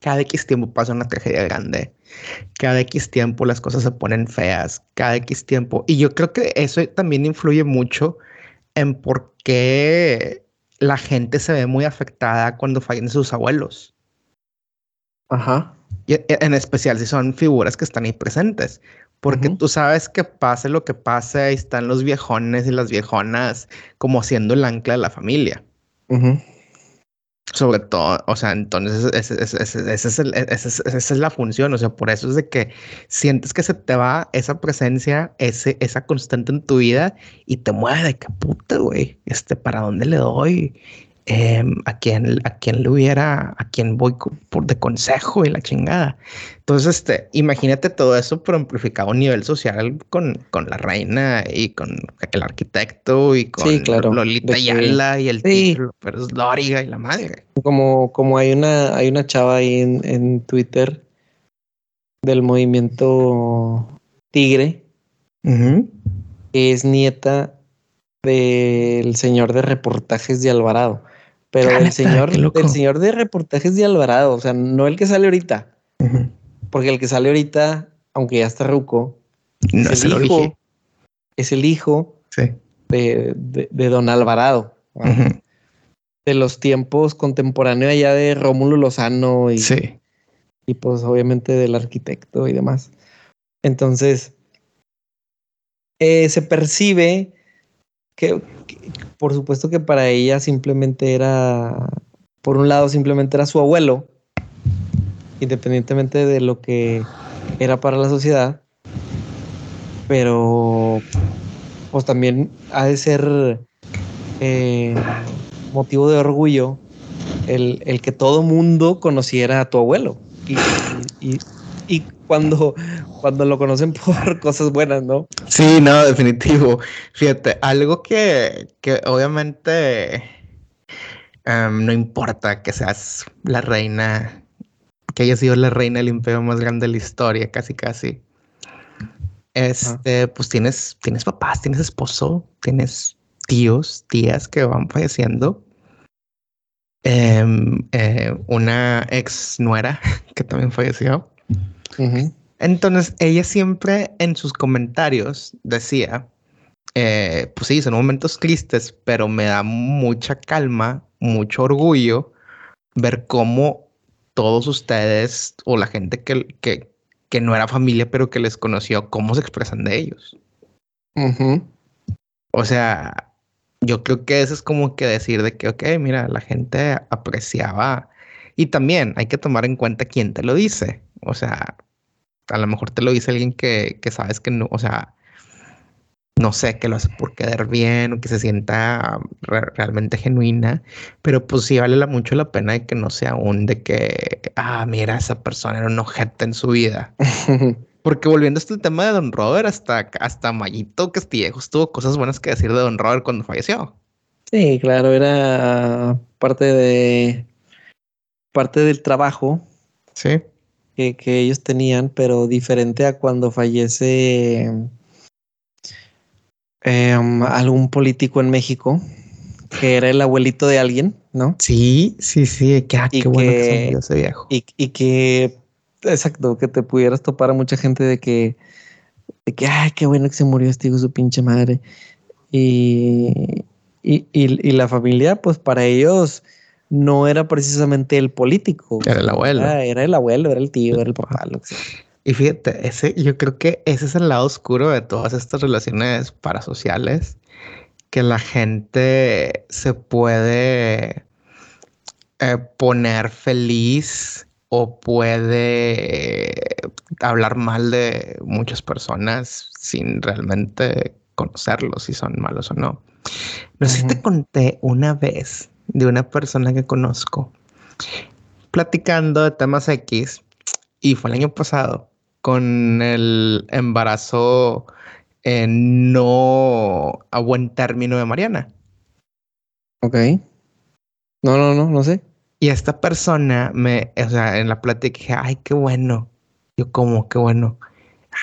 cada X tiempo pasa una tragedia grande. Cada X tiempo las cosas se ponen feas. Cada X tiempo. Y yo creo que eso también influye mucho en por qué la gente se ve muy afectada cuando fallan sus abuelos.
Ajá.
E, en especial si son figuras que están ahí presentes. Porque tú sabes que pase lo que pase, ahí están los viejones y las viejonas como siendo el ancla de la familia. Sobre todo, o sea, entonces esa es la función, o sea, por eso es de que sientes que se te va esa presencia, ese, esa constante en tu vida y te mueve de que puta, güey, este, ¿para dónde le doy? Em, a quien a quien le hubiera, a quien voy por de consejo y la chingada. Entonces, este, imagínate todo eso, pero amplificado a nivel social con, con la reina y con el arquitecto y con Lolita Yala y el título, pero es Lóriga y la madre.
Como, como hay una, hay una chava ahí en, en Twitter del movimiento Tigre, que es nieta del señor de reportajes de Alvarado. Pero el señor, el señor de reportajes de Alvarado, o sea, no el que sale ahorita. Porque el que sale ahorita, aunque ya está ruco, es, el hijo, es el hijo de, Don Alvarado. De los tiempos contemporáneos allá de Rómulo Lozano y, y pues obviamente del arquitecto y demás. Entonces, eh, se percibe que, por supuesto que para ella simplemente era, por un lado simplemente era su abuelo, independientemente de lo que era para la sociedad, pero pues también ha de ser eh, motivo de orgullo el, el, que todo mundo conociera a tu abuelo. y, y cuando, cuando lo conocen por cosas buenas, ¿no?
Sí, no, definitivo. Fíjate, algo que, que obviamente em, no importa que seas la reina, que haya sido la reina del imperio más grande de la historia, casi, casi. Este, pues tienes, tienes papás, tienes esposo, tienes tíos, tías que van falleciendo. Em, eh, una ex nuera que también falleció. Entonces, ella siempre en sus comentarios decía, eh, pues sí, son momentos tristes, pero me da mucha calma, mucho orgullo ver cómo todos ustedes o la gente que, que, que no era familia, pero que les conoció, cómo se expresan de ellos. O sea, yo creo que eso es como que decir de que, ok, mira, la gente apreciaba. Y también hay que tomar en cuenta quién te lo dice. O sea, a lo mejor te lo dice alguien que, que sabes que no, o sea, no sé, que lo hace por quedar bien o que se sienta realmente genuina, pero pues sí vale mucho la pena de que no sea un de que, ah, mira, esa persona era un ojete en su vida. Porque volviendo a este tema de Don Robert, hasta, hasta Mayito Castillejo tuvo cosas buenas que decir de Don Robert cuando falleció.
Sí, claro, era parte de parte del trabajo.
Sí
que, ellos tenían, pero diferente a cuando fallece em, algún político en México, que era el abuelito de alguien, ¿no?
Sí, sí, sí, que, ah, qué bueno que ese viejo.
Y, que, exacto, que te pudieras topar a mucha gente de que, de que, ay, qué bueno que se murió este hijo su pinche madre. Y, y, y, la familia, pues para ellos no era precisamente el político.
Era el abuelo.
Era, el abuelo, era el tío, era el papá, lo que sea.
Y fíjate, ese, yo creo que ese es el lado oscuro de todas estas relaciones parasociales, que la gente se puede eh, poner feliz o puede hablar mal de muchas personas sin realmente conocerlos si son malos o no. No sé si te conté una vez de una persona que conozco platicando de temas X y fue el año pasado con el embarazo no a buen término de Mariana.
Ok. No, no, no, no sé.
Y esta persona me, o sea, en la plática dije, ay, qué bueno. Yo como, qué bueno.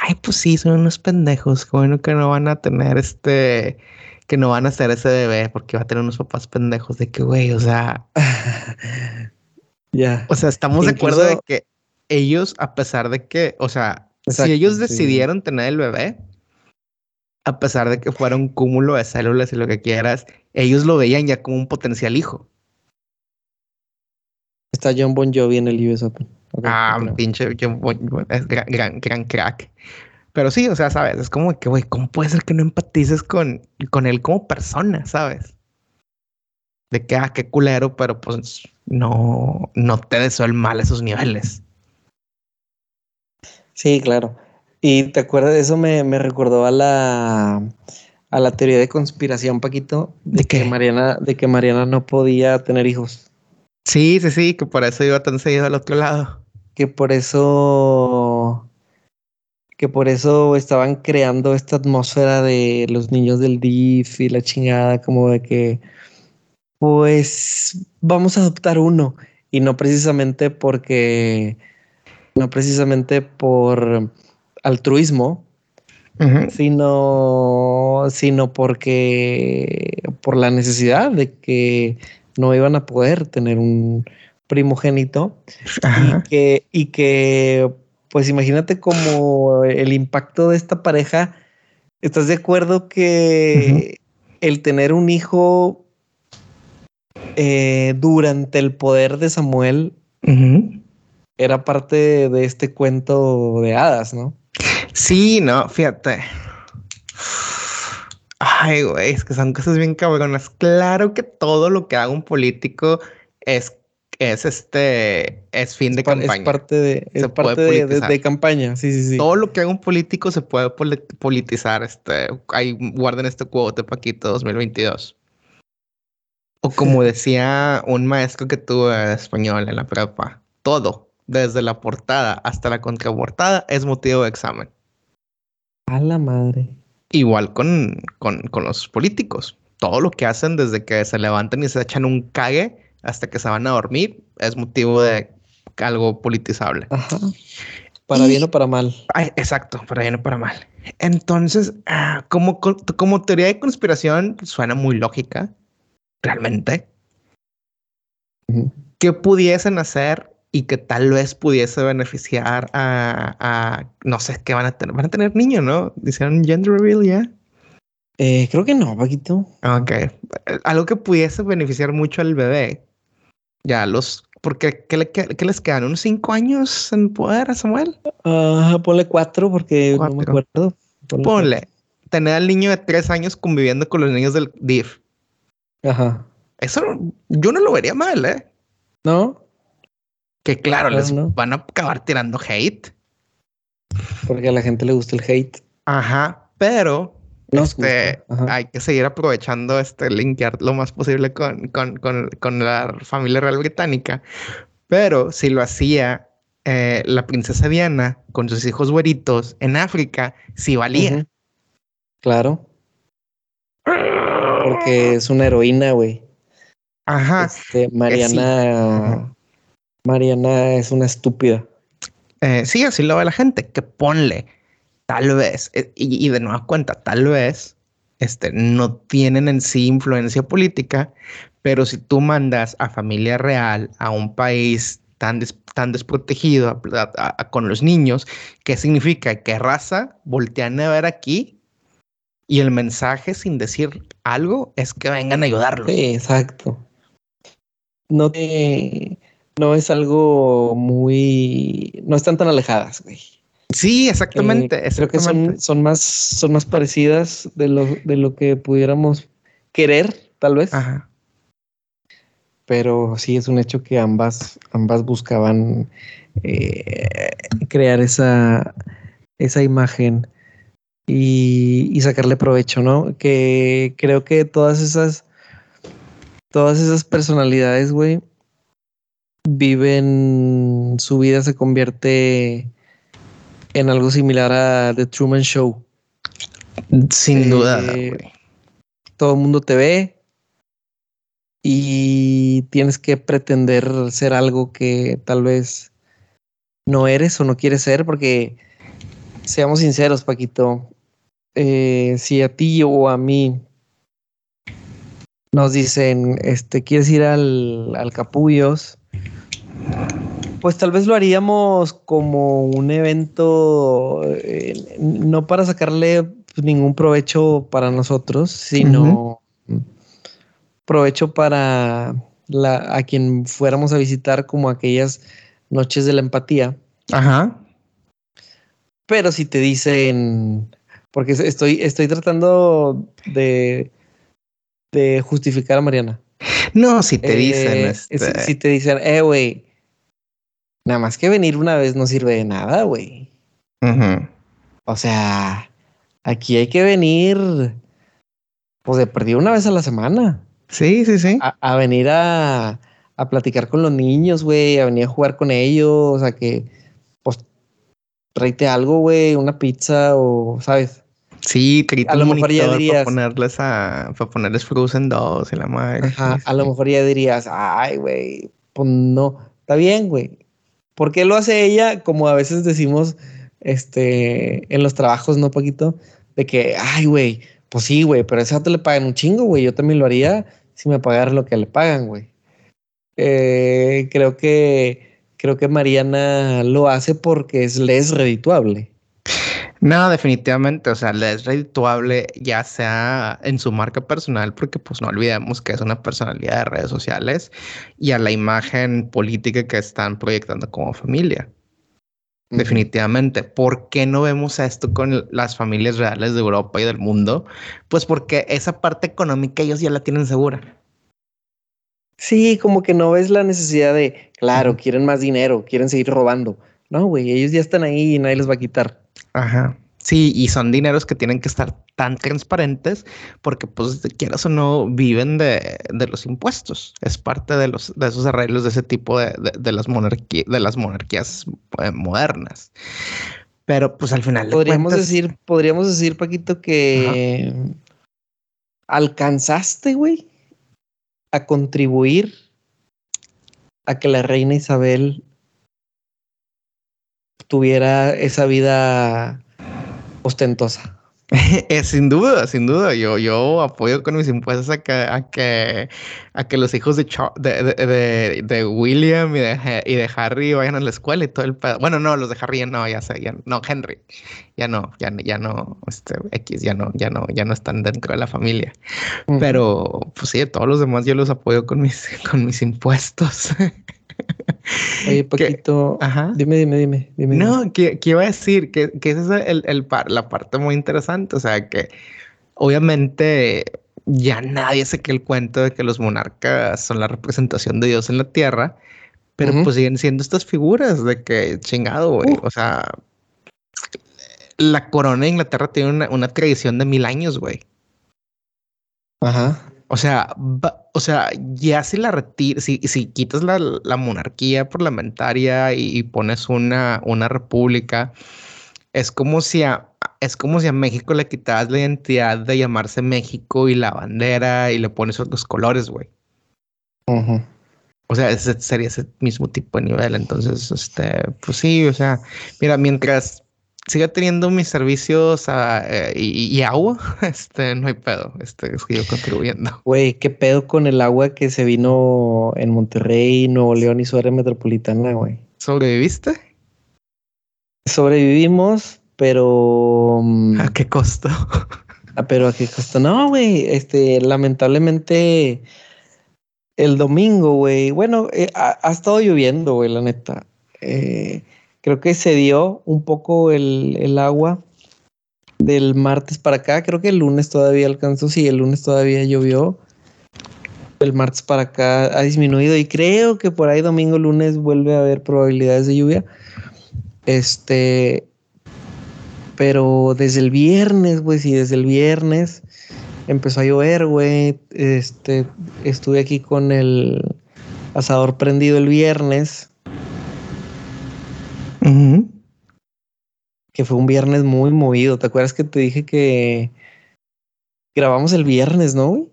Ay, pues sí, son unos pendejos. Qué bueno que no van a tener este que no van a hacer ese bebé porque va a tener unos papás pendejos de que, güey, o sea.
ya.
O sea, estamos de acuerdo de que ellos, a pesar de que, o sea, si ellos decidieron tener el bebé, a pesar de que fuera un cúmulo de células y lo que quieras, ellos lo veían ya como un potencial hijo.
Está John Bon Jovi en el US Open.
ah, pinche John Bon Jovi, es gran, gran crack. Pero sí, o sea, sabes, es como que, güey, ¿cómo puede ser que no empatices con, con él como persona, sabes? De que, ah, qué culero, pero pues no, no te deseo el mal a esos niveles.
Sí, claro. Y te acuerdas, eso me, me recordó a la, a la teoría de conspiración, Paquito, de, que Mariana, de que Mariana no podía tener hijos.
Sí, sí, sí, que por eso iba tan seguido al otro lado.
Que por eso que por eso estaban creando esta atmósfera de los niños del DIF y la chingada, como de que, pues, vamos a adoptar uno. Y no precisamente porque, no precisamente por altruismo, sino, sino porque, por la necesidad de que no iban a poder tener un primogénito y que, y que pues imagínate como el impacto de esta pareja. ¿Estás de acuerdo que el tener un hijo eh, durante el poder de Samuel era parte de este cuento de hadas, no?
Sí, no, fíjate. Ay, güey, es que son cosas bien cabronas. Claro que todo lo que haga un político es es este, es fin de campaña.
Es parte de, es parte de, campaña, sí, sí, sí.
Todo lo que haga un político se puede politizar, este, ahí guarden este cuote Paquito 2022. O como decía un maestro que tuve español en la prepa, todo, desde la portada hasta la contraportada, es motivo de examen.
A la madre.
Igual con, con, con los políticos. Todo lo que hacen desde que se levantan y se echan un cague hasta que se van a dormir es motivo de algo politizable.
Para bien o para mal.
exacto, para bien o para mal. Entonces, ah, como, como teoría de conspiración, suena muy lógica, realmente. ¿Qué pudiesen hacer y que tal vez pudiese beneficiar a, no sé, qué van a tener? Van a tener niños, ¿no? Hicieron gender reveal ya.
Eh, creo que no, Paquito.
Ok. Algo que pudiese beneficiar mucho al bebé ya los, porque ¿qué, les quedan? ¿Unos cinco años en poder a Samuel?
Uh, ponle cuatro porque no me acuerdo.
Ponle, tener al niño de tres años conviviendo con los niños del DIF.
Ajá.
Eso yo no lo vería mal, ¿eh?
No.
Que claro, les van a acabar tirando hate.
Porque a la gente le gusta el hate.
Ajá, pero este, hay que seguir aprovechando este linkear lo más posible con, con, la familia real británica. Pero si lo hacía eh, la princesa Diana con sus hijos güeritos en África, sí valía.
Claro. Porque es una heroína, güey.
Ajá.
Este, Mariana. Mariana es una estúpida.
Eh, sí, así lo ve la gente. Que ponle tal vez, eh, y, de nueva cuenta, tal vez este, no tienen en sí influencia política, pero si tú mandas a familia real a un país tan, tan desprotegido con los niños, ¿qué significa? Que raza voltean a ver aquí y el mensaje sin decir algo es que vengan a ayudarlos.
Exacto. No, no es algo muy... No están tan alejadas, güey.
Sí, exactamente.
Creo que son, son, más, son más parecidas de lo, de lo que pudiéramos querer, tal vez. Ajá. Pero sí es un hecho que ambas, ambas buscaban eh, crear esa, esa imagen y, y, sacarle provecho, ¿no? Que creo que todas esas, todas esas personalidades, güey, viven, su vida se convierte en algo similar a The Truman Show.
Sin duda.
Eh, todo el mundo te ve y tienes que pretender ser algo que tal vez no eres o no quieres ser, porque seamos sinceros, Paquito. Eh, si a ti o a mí nos dicen, este, ¿quieres ir al, al Capullos? Pues tal vez lo haríamos como un evento, eh, no para sacarle pues, ningún provecho para nosotros, sino provecho para la, a quien fuéramos a visitar como aquellas noches de la empatía.
Ajá.
Pero si te dicen, porque estoy, estoy tratando de, de justificar a Mariana.
No, si te dicen.
Eh, este si, te dicen, eh, güey, Nada más que venir una vez no sirve de nada, güey. O sea, aquí hay que venir pues de perdido una vez a la semana.
Sí, sí, sí.
A, venir a, a, platicar con los niños, güey, a venir a jugar con ellos, a que, pues, tráete algo, güey, una pizza o, ¿sabes?
Sí, a lo mejor ya dirías. Para ponerles, a, para ponerles Frozen 2 y la madre.
Ajá, a lo mejor ya dirías, ay, güey, pues no, está bien, güey. ¿Por qué lo hace ella? Como a veces decimos, este, en los trabajos, ¿no, Paquito? De que, ay, güey, pues sí, güey, pero a esa te le pagan un chingo, güey. Yo también lo haría si me pagaran lo que le pagan, güey. Eh, creo que creo que Mariana lo hace porque es, le es redituable.
No, definitivamente, o sea, le es redituable ya sea en su marca personal, porque pues no olvidemos que es una personalidad de redes sociales y a la imagen política que están proyectando como familia. Definitivamente. ¿Por qué no vemos esto con las familias reales de Europa y del mundo? Pues porque esa parte económica ellos ya la tienen segura.
Sí, como que no ves la necesidad de, claro, quieren más dinero, quieren seguir robando. No, güey, ellos ya están ahí y nadie les va a quitar.
Ajá. Sí, y son dineros que tienen que estar tan transparentes porque, pues, quieras o no, viven de, los impuestos. Es parte de, los, de esos arreglos de ese tipo de, las, monarquías, de las monarquías eh, modernas. Pero, pues, al final...
Podríamos decir, podríamos decir, Paquito, que alcanzaste, güey, a contribuir a que la reina Isabel tuviera esa vida ostentosa.
sin duda, sin duda. Yo, yo apoyo con mis impuestos a que, a que, a que los hijos de, de, de, William y de, y de Harry vayan a la escuela y todo el pedo. Bueno, no, los de Harry ya no, ya sé, ya no, Henry. Ya no, ya, ya no, este, X, ya no, ya no, ya no están dentro de la familia. Pero, pues sí, todos los demás yo los apoyo con mis, con mis impuestos.
Oye, poquito. Ajá. Dime, dime, dime. dime
no, ¿qué, iba a decir? Que, que esa es el, el la parte muy interesante. O sea, que obviamente ya nadie se que el cuento de que los monarcas son la representación de Dios en la tierra, pero pues siguen siendo estas figuras de que chingado, güey. Uh. O sea, la corona de Inglaterra tiene una, una tradición de mil años, güey.
Ajá.
O sea, o sea, ya si la retiras, si, si quitas la, la, monarquía parlamentaria y, pones una, una república, es como si a, es como si a México le quitaras la identidad de llamarse México y la bandera y le pones otros colores, güey. O sea, ese sería ese mismo tipo de nivel. Entonces, este, pues sí, o sea, mira, mientras siga teniendo mis servicios ah, eh, y, agua, este, no hay pedo, este, sigo contribuyendo.
Güey, ¿qué pedo con el agua que se vino en Monterrey, Nuevo León y su área metropolitana, güey?
¿Sobreviviste?
Sobrevivimos, pero...
Mm, ¿A qué costo?
Ah, pero ¿a qué costo? No, güey, este, lamentablemente el domingo, güey, bueno, eh, ha, ha, estado lloviendo, güey, la neta. Eh, Creo que se dio un poco el, agua del martes para acá. Creo que el lunes todavía alcanzó. Sí, el lunes todavía llovió. El martes para acá ha disminuido y creo que por ahí domingo, lunes vuelve a haber probabilidades de lluvia. Este, pero desde el viernes, güey, sí, desde el viernes empezó a llover, güey. Este, estuve aquí con el asador prendido el viernes que fue un viernes muy movido. ¿Te acuerdas que te dije que grabamos el viernes, no, güey?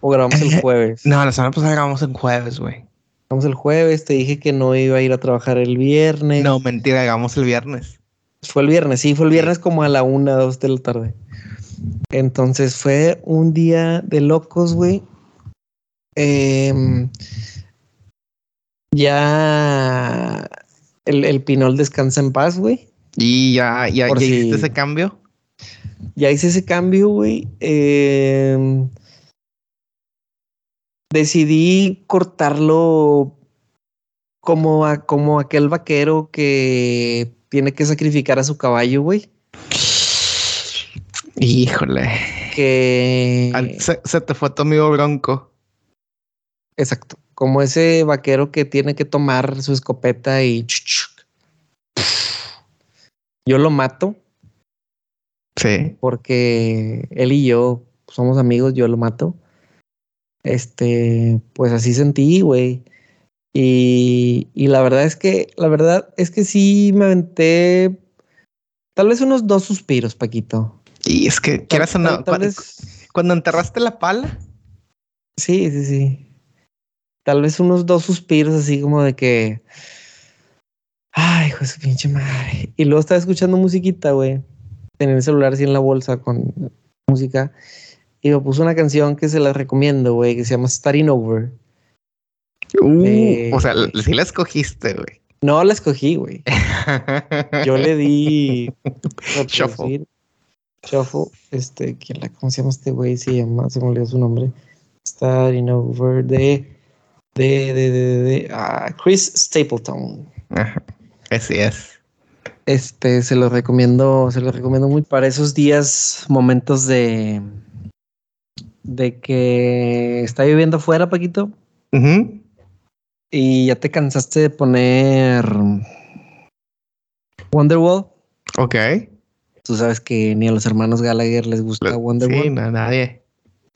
¿O grabamos el jueves?
No, la semana pasada grabamos el jueves, güey.
Grabamos el jueves, te dije que no iba a ir a trabajar el viernes.
No, mentira, grabamos el viernes.
Fue el viernes, sí, fue el viernes como a la una, dos de la tarde. Entonces fue un día de locos, güey. Em, ya el, el Pinol descansa en paz, güey.
Y ya, ya, ya hiciste ese cambio.
Ya hice ese cambio, güey. Em, decidí cortarlo como, a, como aquel vaquero que tiene que sacrificar a su caballo, güey.
Híjole.
Que.
Se, se, te fue tu amigo bronco.
Exacto como ese vaquero que tiene que tomar su escopeta y yo lo mato.
Sí.
Porque él y yo somos amigos, yo lo mato. Este, pues así sentí, güey. Y, y la verdad es que, la verdad es que sí me aventé tal vez unos dos suspiros, Paquito.
Y es que, quieras o no, cuando, cuando enterraste la pala.
Sí, sí, sí. Tal vez unos dos suspiros así como de que. Ay, hijo de su pinche madre. Y luego estaba escuchando musiquita, güey. En el celular así en la bolsa con música. Y me puso una canción que se la recomiendo, güey, que se llama Starting Over.
Uh, o sea, sí la escogiste, güey.
No la escogí, güey. Yo le di.
Shuffle.
Shuffle. Este, ¿quién la, ¿cómo se llama este güey? Se llama, se me olvidó su nombre. Starting Over de. De, de, de, de, ah, Chris Stapleton.
Así es.
Este, se lo recomiendo, se lo recomiendo muy para esos días, momentos de. De que está lloviendo afuera, Paquito. Y ya te cansaste de poner Wonderwall.
Ok.
Tú sabes que ni a los hermanos Gallagher les gusta Wonderwall.
Sí, a nadie.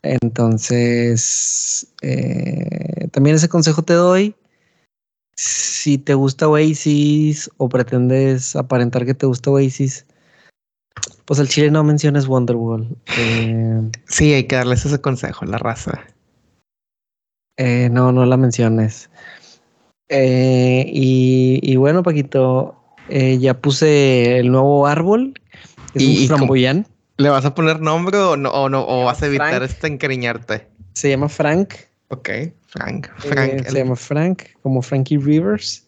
Entonces, eh, también ese consejo te doy. Si te gusta Oasis o pretendes aparentar que te gusta Oasis, pues al chile no menciones Wonderwall. Eh,
sí, hay que darles ese consejo a la raza.
Eh, no, no la menciones. Eh, y, bueno, Paquito, ya puse el nuevo árbol. Es
¿Y, un framboyán. ¿Le vas a poner nombre o no? O, no, o vas a evitar este encariñarte?
Se llama Frank.
Ok, Frank.
Eh, Frank Se llama Frank, como Frankie Rivers.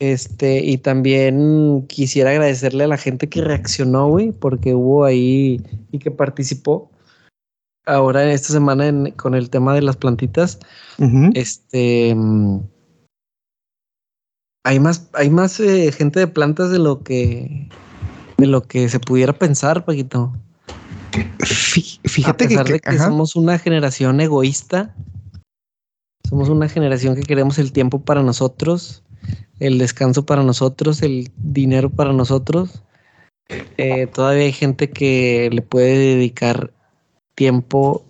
Este, y también quisiera agradecerle a la gente que reaccionó, güey, porque hubo ahí y que participó ahora en esta semana con el tema de las plantitas. Este mm, hay más, hay más eh, gente de plantas de lo que de lo que se pudiera pensar, Paquito.
Fíjate
que, que somos una generación egoísta, somos una generación que queremos el tiempo para nosotros, el descanso para nosotros, el dinero para nosotros. Eh, todavía hay gente que le puede dedicar tiempo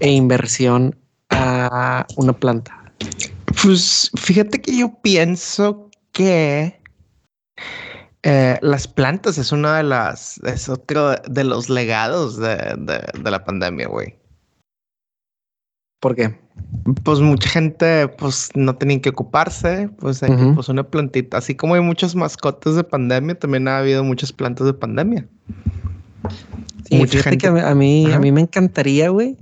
e inversión a una planta.
Pues fíjate que yo pienso que eh, las plantas es una de las, es otro de los legados de, de, la pandemia, güey.
¿Por qué?
Pues mucha gente, pues no tenían que ocuparse, pues hay pues una plantita. Así como hay muchas mascotas de pandemia, también ha habido muchas plantas de pandemia.
Sí, mucha gente... que a mí, a mí me encantaría, güey,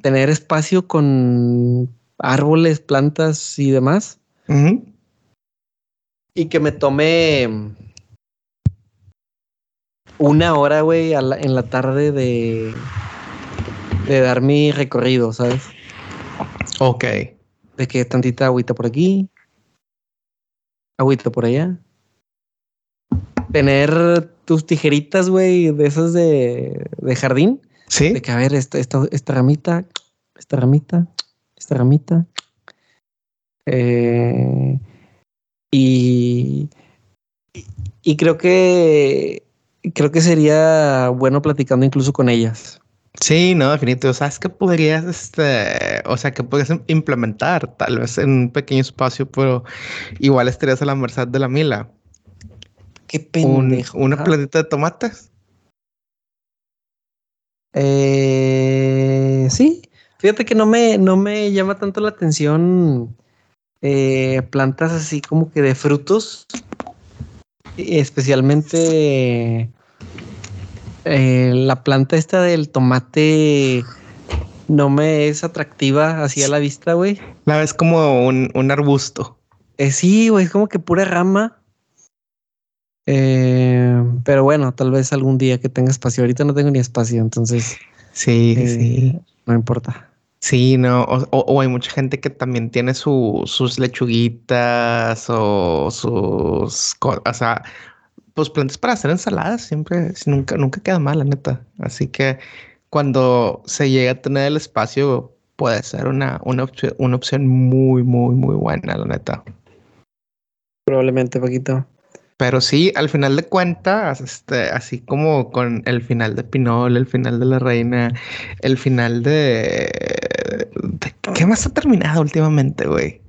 tener espacio con árboles, plantas y demás. Y que me tome una hora, güey, en la tarde de, de dar mi recorrido, ¿sabes?
Ok.
De que tantita agüita por aquí, agüita por allá. Tener tus tijeritas, güey, de esas de, de jardín.
Sí.
De que, a ver, esta, esta, esta ramita, esta ramita, esta ramita. Eh, y, y creo que creo que sería bueno platicando incluso con ellas.
Sí, no, definitivamente. O sea, es que podrías, este, o sea, que podrías implementar tal vez en un pequeño espacio, pero igual estarías a la merced de la mila.
Qué pendejo.
una plantita de tomates.
Eh, sí, Fíjate que no me, no me llama tanto la atención eh, plantas así como que de frutos, especialmente eh, la planta esta del tomate no me es atractiva así a la vista, güey.
La ves como un, arbusto.
Eh, sí, güey, es como que pura rama. pero bueno, tal vez algún día que tenga espacio. Ahorita no tengo ni espacio, entonces.
Sí, sí.
No importa.
Sí, no, o, hay mucha gente que también tiene sus lechuguitas o sus, o sea, pues plantas para hacer ensaladas, siempre, nunca, nunca queda mal, la neta. Así que cuando se llega a tener el espacio, puede ser una, una, opción, una opción muy, muy, muy buena, la neta.
Probablemente, Paquito.
Pero sí, al final de cuentas, este, así como con el final de Pinol, el final de La Reina, el final de... de- ¿Qué más ha terminado últimamente, güey?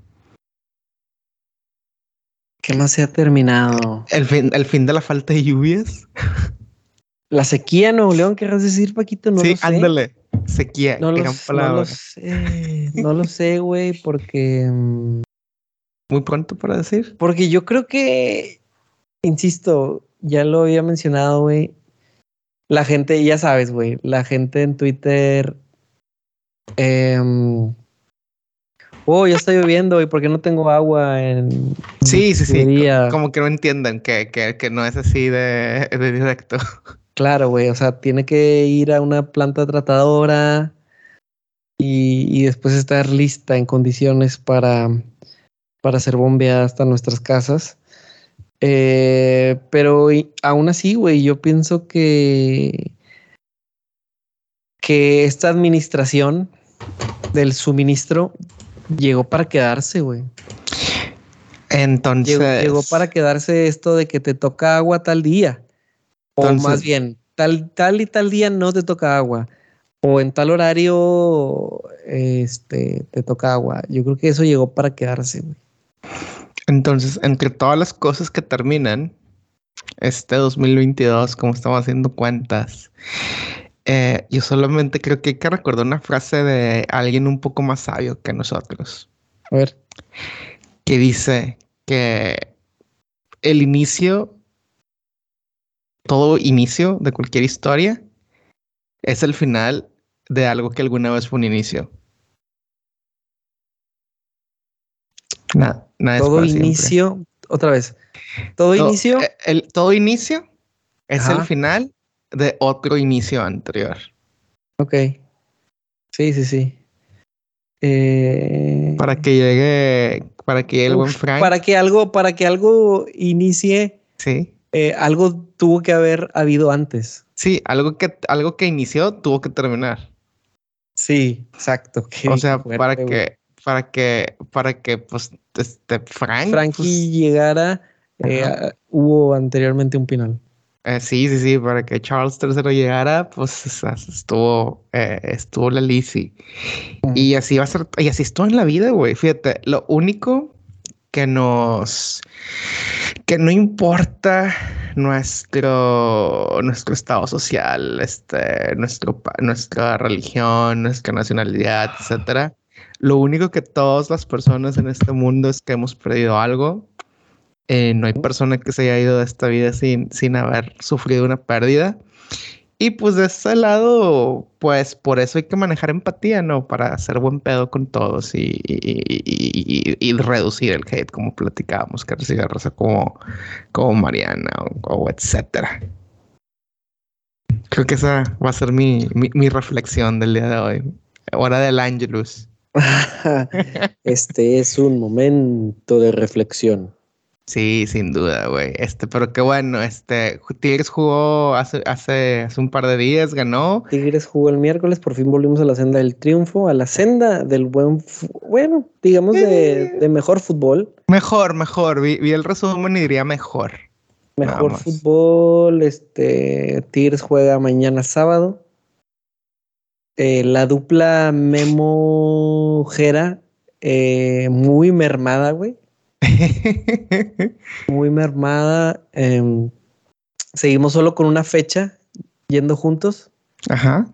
¿Qué más se ha terminado?
El fin, el fin de la falta de lluvias.
La sequía en Nuevo León, querrás decir, Paquito, no
sí,
lo sé.
ándale. Sequía,
No lo,
gran
no
palabra.
lo sé, no lo sé, güey, porque... mm,
Muy pronto para decir.
Porque yo creo que, insisto, ya lo había mencionado, güey. La gente, ya sabes, güey, la gente en Twitter. em, oh, ya está lloviendo, ¿y por qué no tengo agua en.
Sí, sí, sí. Como que no entiendan que, que, que no es así de, de directo.
Claro, güey, o sea, tiene que ir a una planta tratadora y, y después estar lista en condiciones para, para ser bombeada hasta nuestras casas. Eh, pero aún así, güey, yo pienso que, que esta administración del suministro llegó para quedarse, güey.
Entonces.
Llegó, llegó para quedarse esto de que te toca agua tal día. O más bien, tal, tal y tal día no te toca agua. O en tal horario este, te toca agua. Yo creo que eso llegó para quedarse. güey.
Entonces, entre todas las cosas que terminan este 2022, como estamos haciendo cuentas, eh, yo solamente creo que hay que recordar una frase de alguien un poco más sabio que nosotros,
A ver.
que dice que el inicio, todo inicio de cualquier historia, es el final de algo que alguna vez fue un inicio. Nada, nada es
Todo
siempre.
inicio, otra vez. Todo
To-
inicio,
el, todo inicio es
Ajá.
el final de otro inicio anterior.
ok. Sí, sí, sí. Eh,
Para que llegue, para que el buen Frank.
para que algo, para que algo inicie,
Sí,
eh, algo tuvo que haber habido antes.
sí, algo que, algo que inició tuvo que terminar.
Sí, exacto. qué
o sea,
fuerte,
para que, para que, para que, pues, este Frank.
Frankie
pues,
llegara, eh, hubo anteriormente un final.
Eh, sí, sí, sí, para que Charles III llegara, pues estuvo, eh, estuvo la Lizzie. Y así va a ser, y así estuvo en la vida, güey. Fíjate, lo único que nos, que no importa nuestro, nuestro estado social, este, nuestro, nuestra religión, nuestra nacionalidad, etcétera. Lo único que todas las personas en este mundo es que hemos perdido algo. Eh, no hay persona que se haya ido de esta vida sin, sin haber sufrido una pérdida. Y pues de ese lado, pues por eso hay que manejar empatía, ¿no? Para hacer buen pedo con todos y, y- reducir el hate, como platicábamos, que recibe raza como, como Mariana o, o etcétera. Creo que esa va a ser mi, mi, mi reflexión del día de hoy. Hora del Angelus.
este es un momento de reflexión.
Sí, sin duda, güey. Este, pero qué bueno, este, Tigres jugó hace, hace, hace un par de días, ganó.
Tigres jugó el miércoles, por fin volvimos a la senda del triunfo, a la senda del buen, bueno, digamos de,
Eh.
de mejor fútbol.
Mejor, mejor. Vi, vi el resumen y diría mejor.
Mejor fútbol, este Tigres juega mañana sábado. Eh, la dupla Memo Jera, eh, muy mermada, güey. Muy mermada. Em, seguimos solo con una fecha yendo juntos.
Ajá.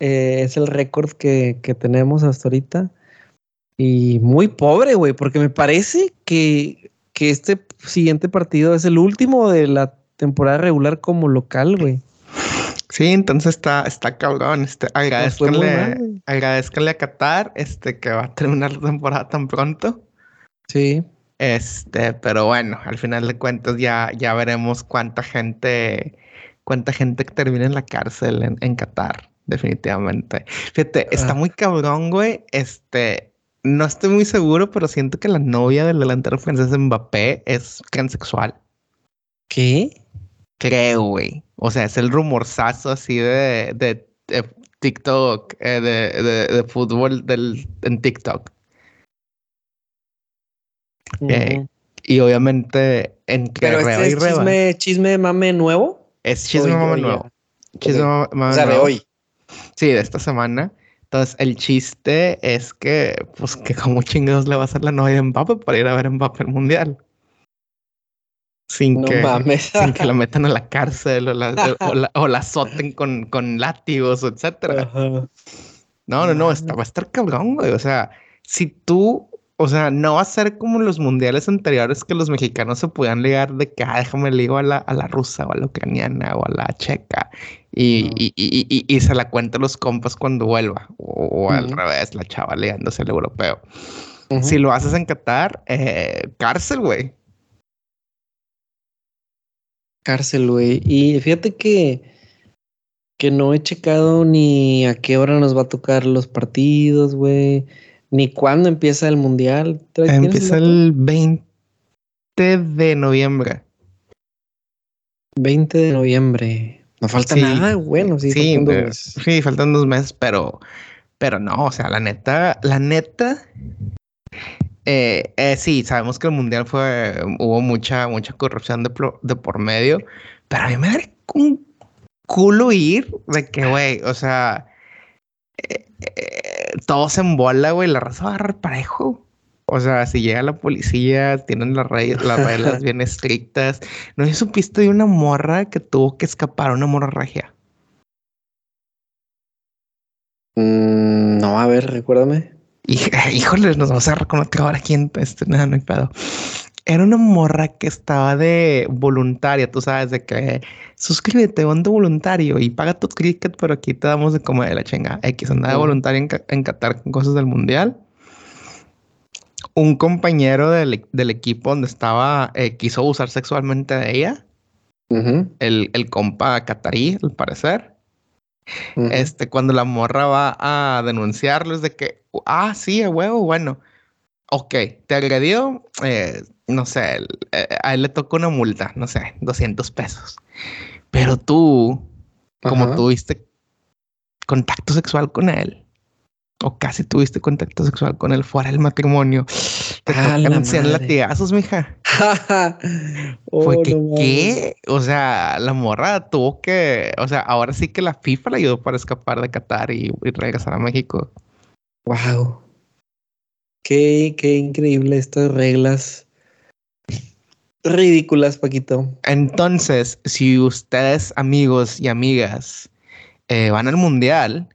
Eh, es el récord que, que tenemos hasta ahorita. Y muy pobre, güey, porque me parece que, que este siguiente partido es el último de la temporada regular como local, güey.
Sí, entonces está, está cabrón. Este, agradezcanle, agradezcanle a Qatar, este, que va a terminar la temporada tan pronto.
Sí.
Este, pero bueno, al final de cuentas ya, ya veremos cuánta gente, cuánta gente que termina en la cárcel en, en Qatar, definitivamente. Fíjate, está
Ah.
muy cabrón, güey. Este, no estoy muy seguro, pero siento que la novia del delantero francés Mbappé es transexual.
¿Qué?
Creo, güey. O sea, es el rumorzazo así de, de, de TikTok, eh, de, de, de fútbol del, en TikTok. Eh,
Ujú.
Y obviamente en que
Pero este es chisme, chisme mame nuevo.
Es chisme mame nuevo. Chisme mame
o sea, de hoy.
Sí, de esta semana. Entonces, el chiste es que, pues, que como chingados le va a hacer la novia de Mbappé para ir a ver Mbappé el mundial. Sin, que, sin que la metan a la cárcel o la, o la, azoten con, con látigos, etcétera. No, no, no, está, va a estar cabrón, güey. O sea, si tú o sea, no va a ser como los mundiales anteriores que los mexicanos se podían ligar de que, ah, déjame ligo a la, a la rusa o a la ucraniana o a la checa y, y, y, y se la cuenta los compas cuando vuelva. O, al revés, la chava ligándose al europeo. Si lo haces en Qatar, eh, cárcel, güey.
Cárcel, güey. Y fíjate que, que no he checado ni a qué hora nos va a tocar los partidos, güey ni cuándo empieza el mundial.
Empieza el 20 de noviembre.
20 de noviembre. No falta nada, bueno, sí,
sí, faltan dos eh, meses. Sí, faltan dos meses, pero, pero no, o sea, la neta, la neta, eh, eh, sí, sabemos que el mundial fue, hubo mucha, mucha corrupción de, de por medio, pero a mí me da un culo ir de que, güey, o sea, eh, todo se embola, güey, la raza va a agarrar parejo. O sea, si llega la policía, tienen las, reglas bien estrictas. ¿No supiste de una morra que tuvo que escapar, una morra regia?
Mm, no, a ver, recuérdame.
híjole, nos vamos a reconocer ahora quién, este, nada, no hay pedo. Era una morra que estaba de voluntaria, tú sabes, de que suscríbete, onda voluntario y paga tu cricket, pero aquí te damos de comer de la chinga. X andaba de voluntaria en, Qatar con cosas del mundial. Un compañero del, equipo donde estaba eh, quiso usar sexualmente de ella. el, el, compa catarí, al parecer. Este, cuando la morra va a denunciarlo, es de que, ah, sí, huevo, bueno. Ok, te agredió, eh, no sé, eh, a él le tocó una multa, no sé, 200 pesos. Pero tú, como tuviste contacto sexual con él, o casi tuviste contacto sexual con él fuera del matrimonio, te ah, tocan 100 latigazos, mija. Fue oh, que, ¿qué? O sea, la morra tuvo que, o sea, ahora sí que la FIFA le ayudó para escapar de Qatar y, regresar a México.
Wow. Qué, qué increíble estas reglas ridículas, Paquito.
Entonces, si ustedes, amigos y amigas, eh, van al mundial,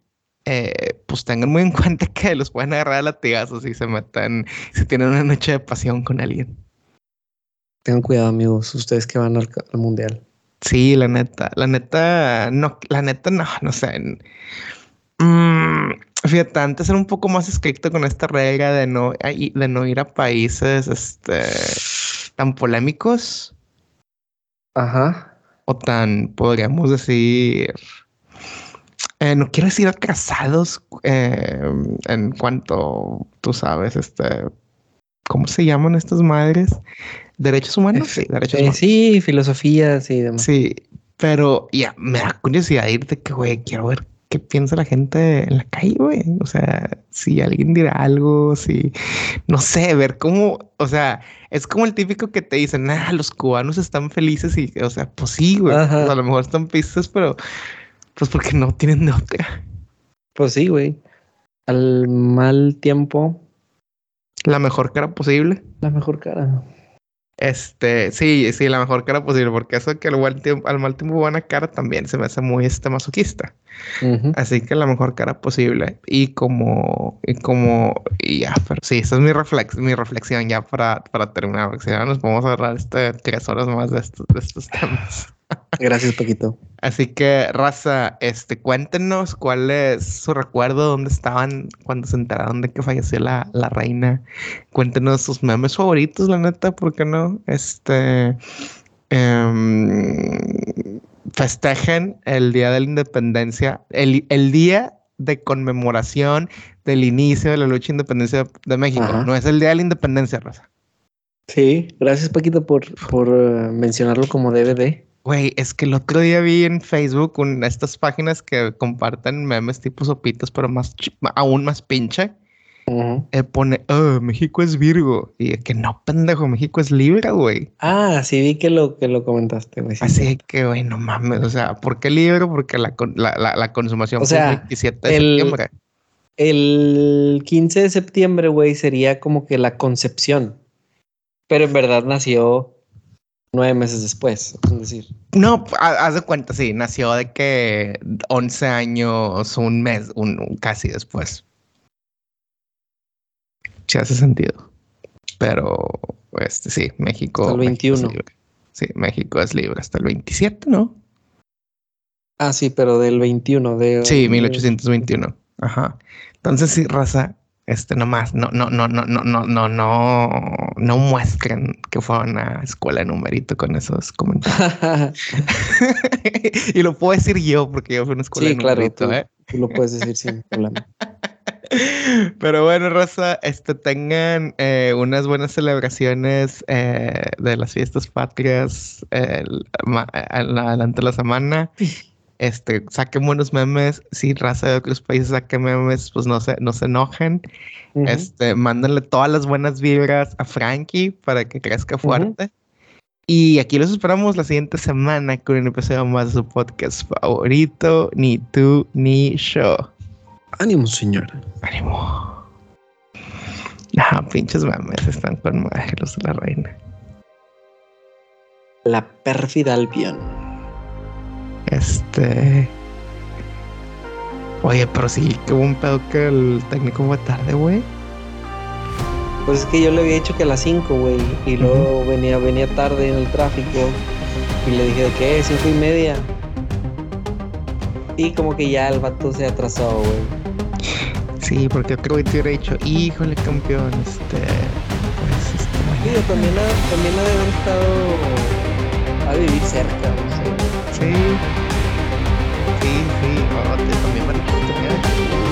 eh, pues tengan muy en cuenta que los pueden agarrar a latigazos si se meten, si tienen una noche de pasión con alguien.
Tengan cuidado, amigos, ustedes que van al, mundial.
Sí, la neta, la neta, no, la neta, no, no sé. Mm, fíjate, antes era un poco más estricto con esta regla de no, de no ir a países, este tan polémicos.
Ajá.
O tan, podríamos decir, eh, no quiero decir atrasados eh, en cuanto, tú sabes, este, ¿cómo se llaman estas madres? ¿Derechos humanos?
Sí, derechos humanos. Sí, filosofía, sí.
Demás. Sí, pero ya, me da curiosidad irte que, güey, quiero ver qué piensa la gente en la calle, güey. O sea, si alguien dirá algo, si, no sé, ver cómo, o sea, es como el típico que te dicen, ah, los cubanos están felices y, o sea, pues sí, güey. a lo mejor están felices, pero pues porque no tienen de otra.
Pues sí, güey. Al mal tiempo.
La mejor cara posible.
La mejor cara.
Este, sí, sí, la mejor cara posible, porque eso que al, mal tiempo, al mal tiempo buena cara también se me hace muy este masoquista. Así que la mejor cara posible. Y como, y como, y ya, pero sí, esa es mi, reflex, mi reflexión ya para, para terminar, porque si no nos podemos agarrar este, tres horas más de estos, de estos temas.
Gracias, Paquito.
Así que, Raza, este, cuéntenos cuál es su recuerdo, dónde estaban cuando se enteraron de que falleció la, la reina. Cuéntenos sus memes favoritos, la neta, ¿por qué no? Este. Em, festejen el Día de la Independencia, el, el, día de conmemoración del inicio de la lucha de independencia de México. No es el Día de la Independencia, Raza.
Sí, gracias Paquito por, por uh, mencionarlo como DVD.
Güey, es que el otro día vi en Facebook estas páginas que comparten memes tipo sopitos, pero más aún más pinche. él pone, oh, México es Virgo. Y es que no, pendejo, México es Libra, güey.
Ah, sí vi que lo, que lo comentaste, güey.
Así que, güey, no mames. O sea, ¿por qué Libra? Porque la, la, la, consumación o
sea, el 27 de septiembre. El 15 de septiembre, güey, sería como que la concepción. Pero en verdad nació nueve meses después, es decir.
No, haz de cuenta, sí, nació de que 11 años, un mes, un casi después sí hace sentido. Pero, este, sí, México.
Hasta el 21.
sí, México es libre hasta el 27, ¿no?
Ah, sí, pero del 21 de.
Sí, 1821. Ajá. Entonces, sí, raza, este nomás, no, no, no, no, no, no, no, no, no muestren que fue una escuela numerito con esos comentarios. y lo puedo decir yo porque yo fui a una escuela de numerito,
¿eh? Tú lo puedes decir sin problema.
Pero bueno, Rosa, este, tengan eh, unas buenas celebraciones eh, de las fiestas patrias adelante de la semana. Este, saquen buenos memes. Si raza de otros países saquen memes, pues no se, no se enojen. Este, mándenle todas las buenas vibras a Frankie para que crezca fuerte. Y aquí los esperamos la siguiente semana con un episodio más de su podcast favorito, Ni tú ni yo.
Ánimo, señor.
Ánimo. Ah, pinches mames están con los de la reina.
La pérfida Albion.
Este. Oye, pero sí, que hubo un pedo que el técnico fue tarde, güey.
Pues es que yo le había dicho que a las 5, güey. Y luego venía, venía tarde en el tráfico. Y le dije de qué, cinco y media. Y como que ya el vato se atrasó, güey.
Sí, porque creo que te hubiera dicho, híjole, campeón, este. Pues, este.
Sí, también ha, también ha de haber estado a vivir cerca, no sé.
Sí. P, P, A, det som är väldigt kul att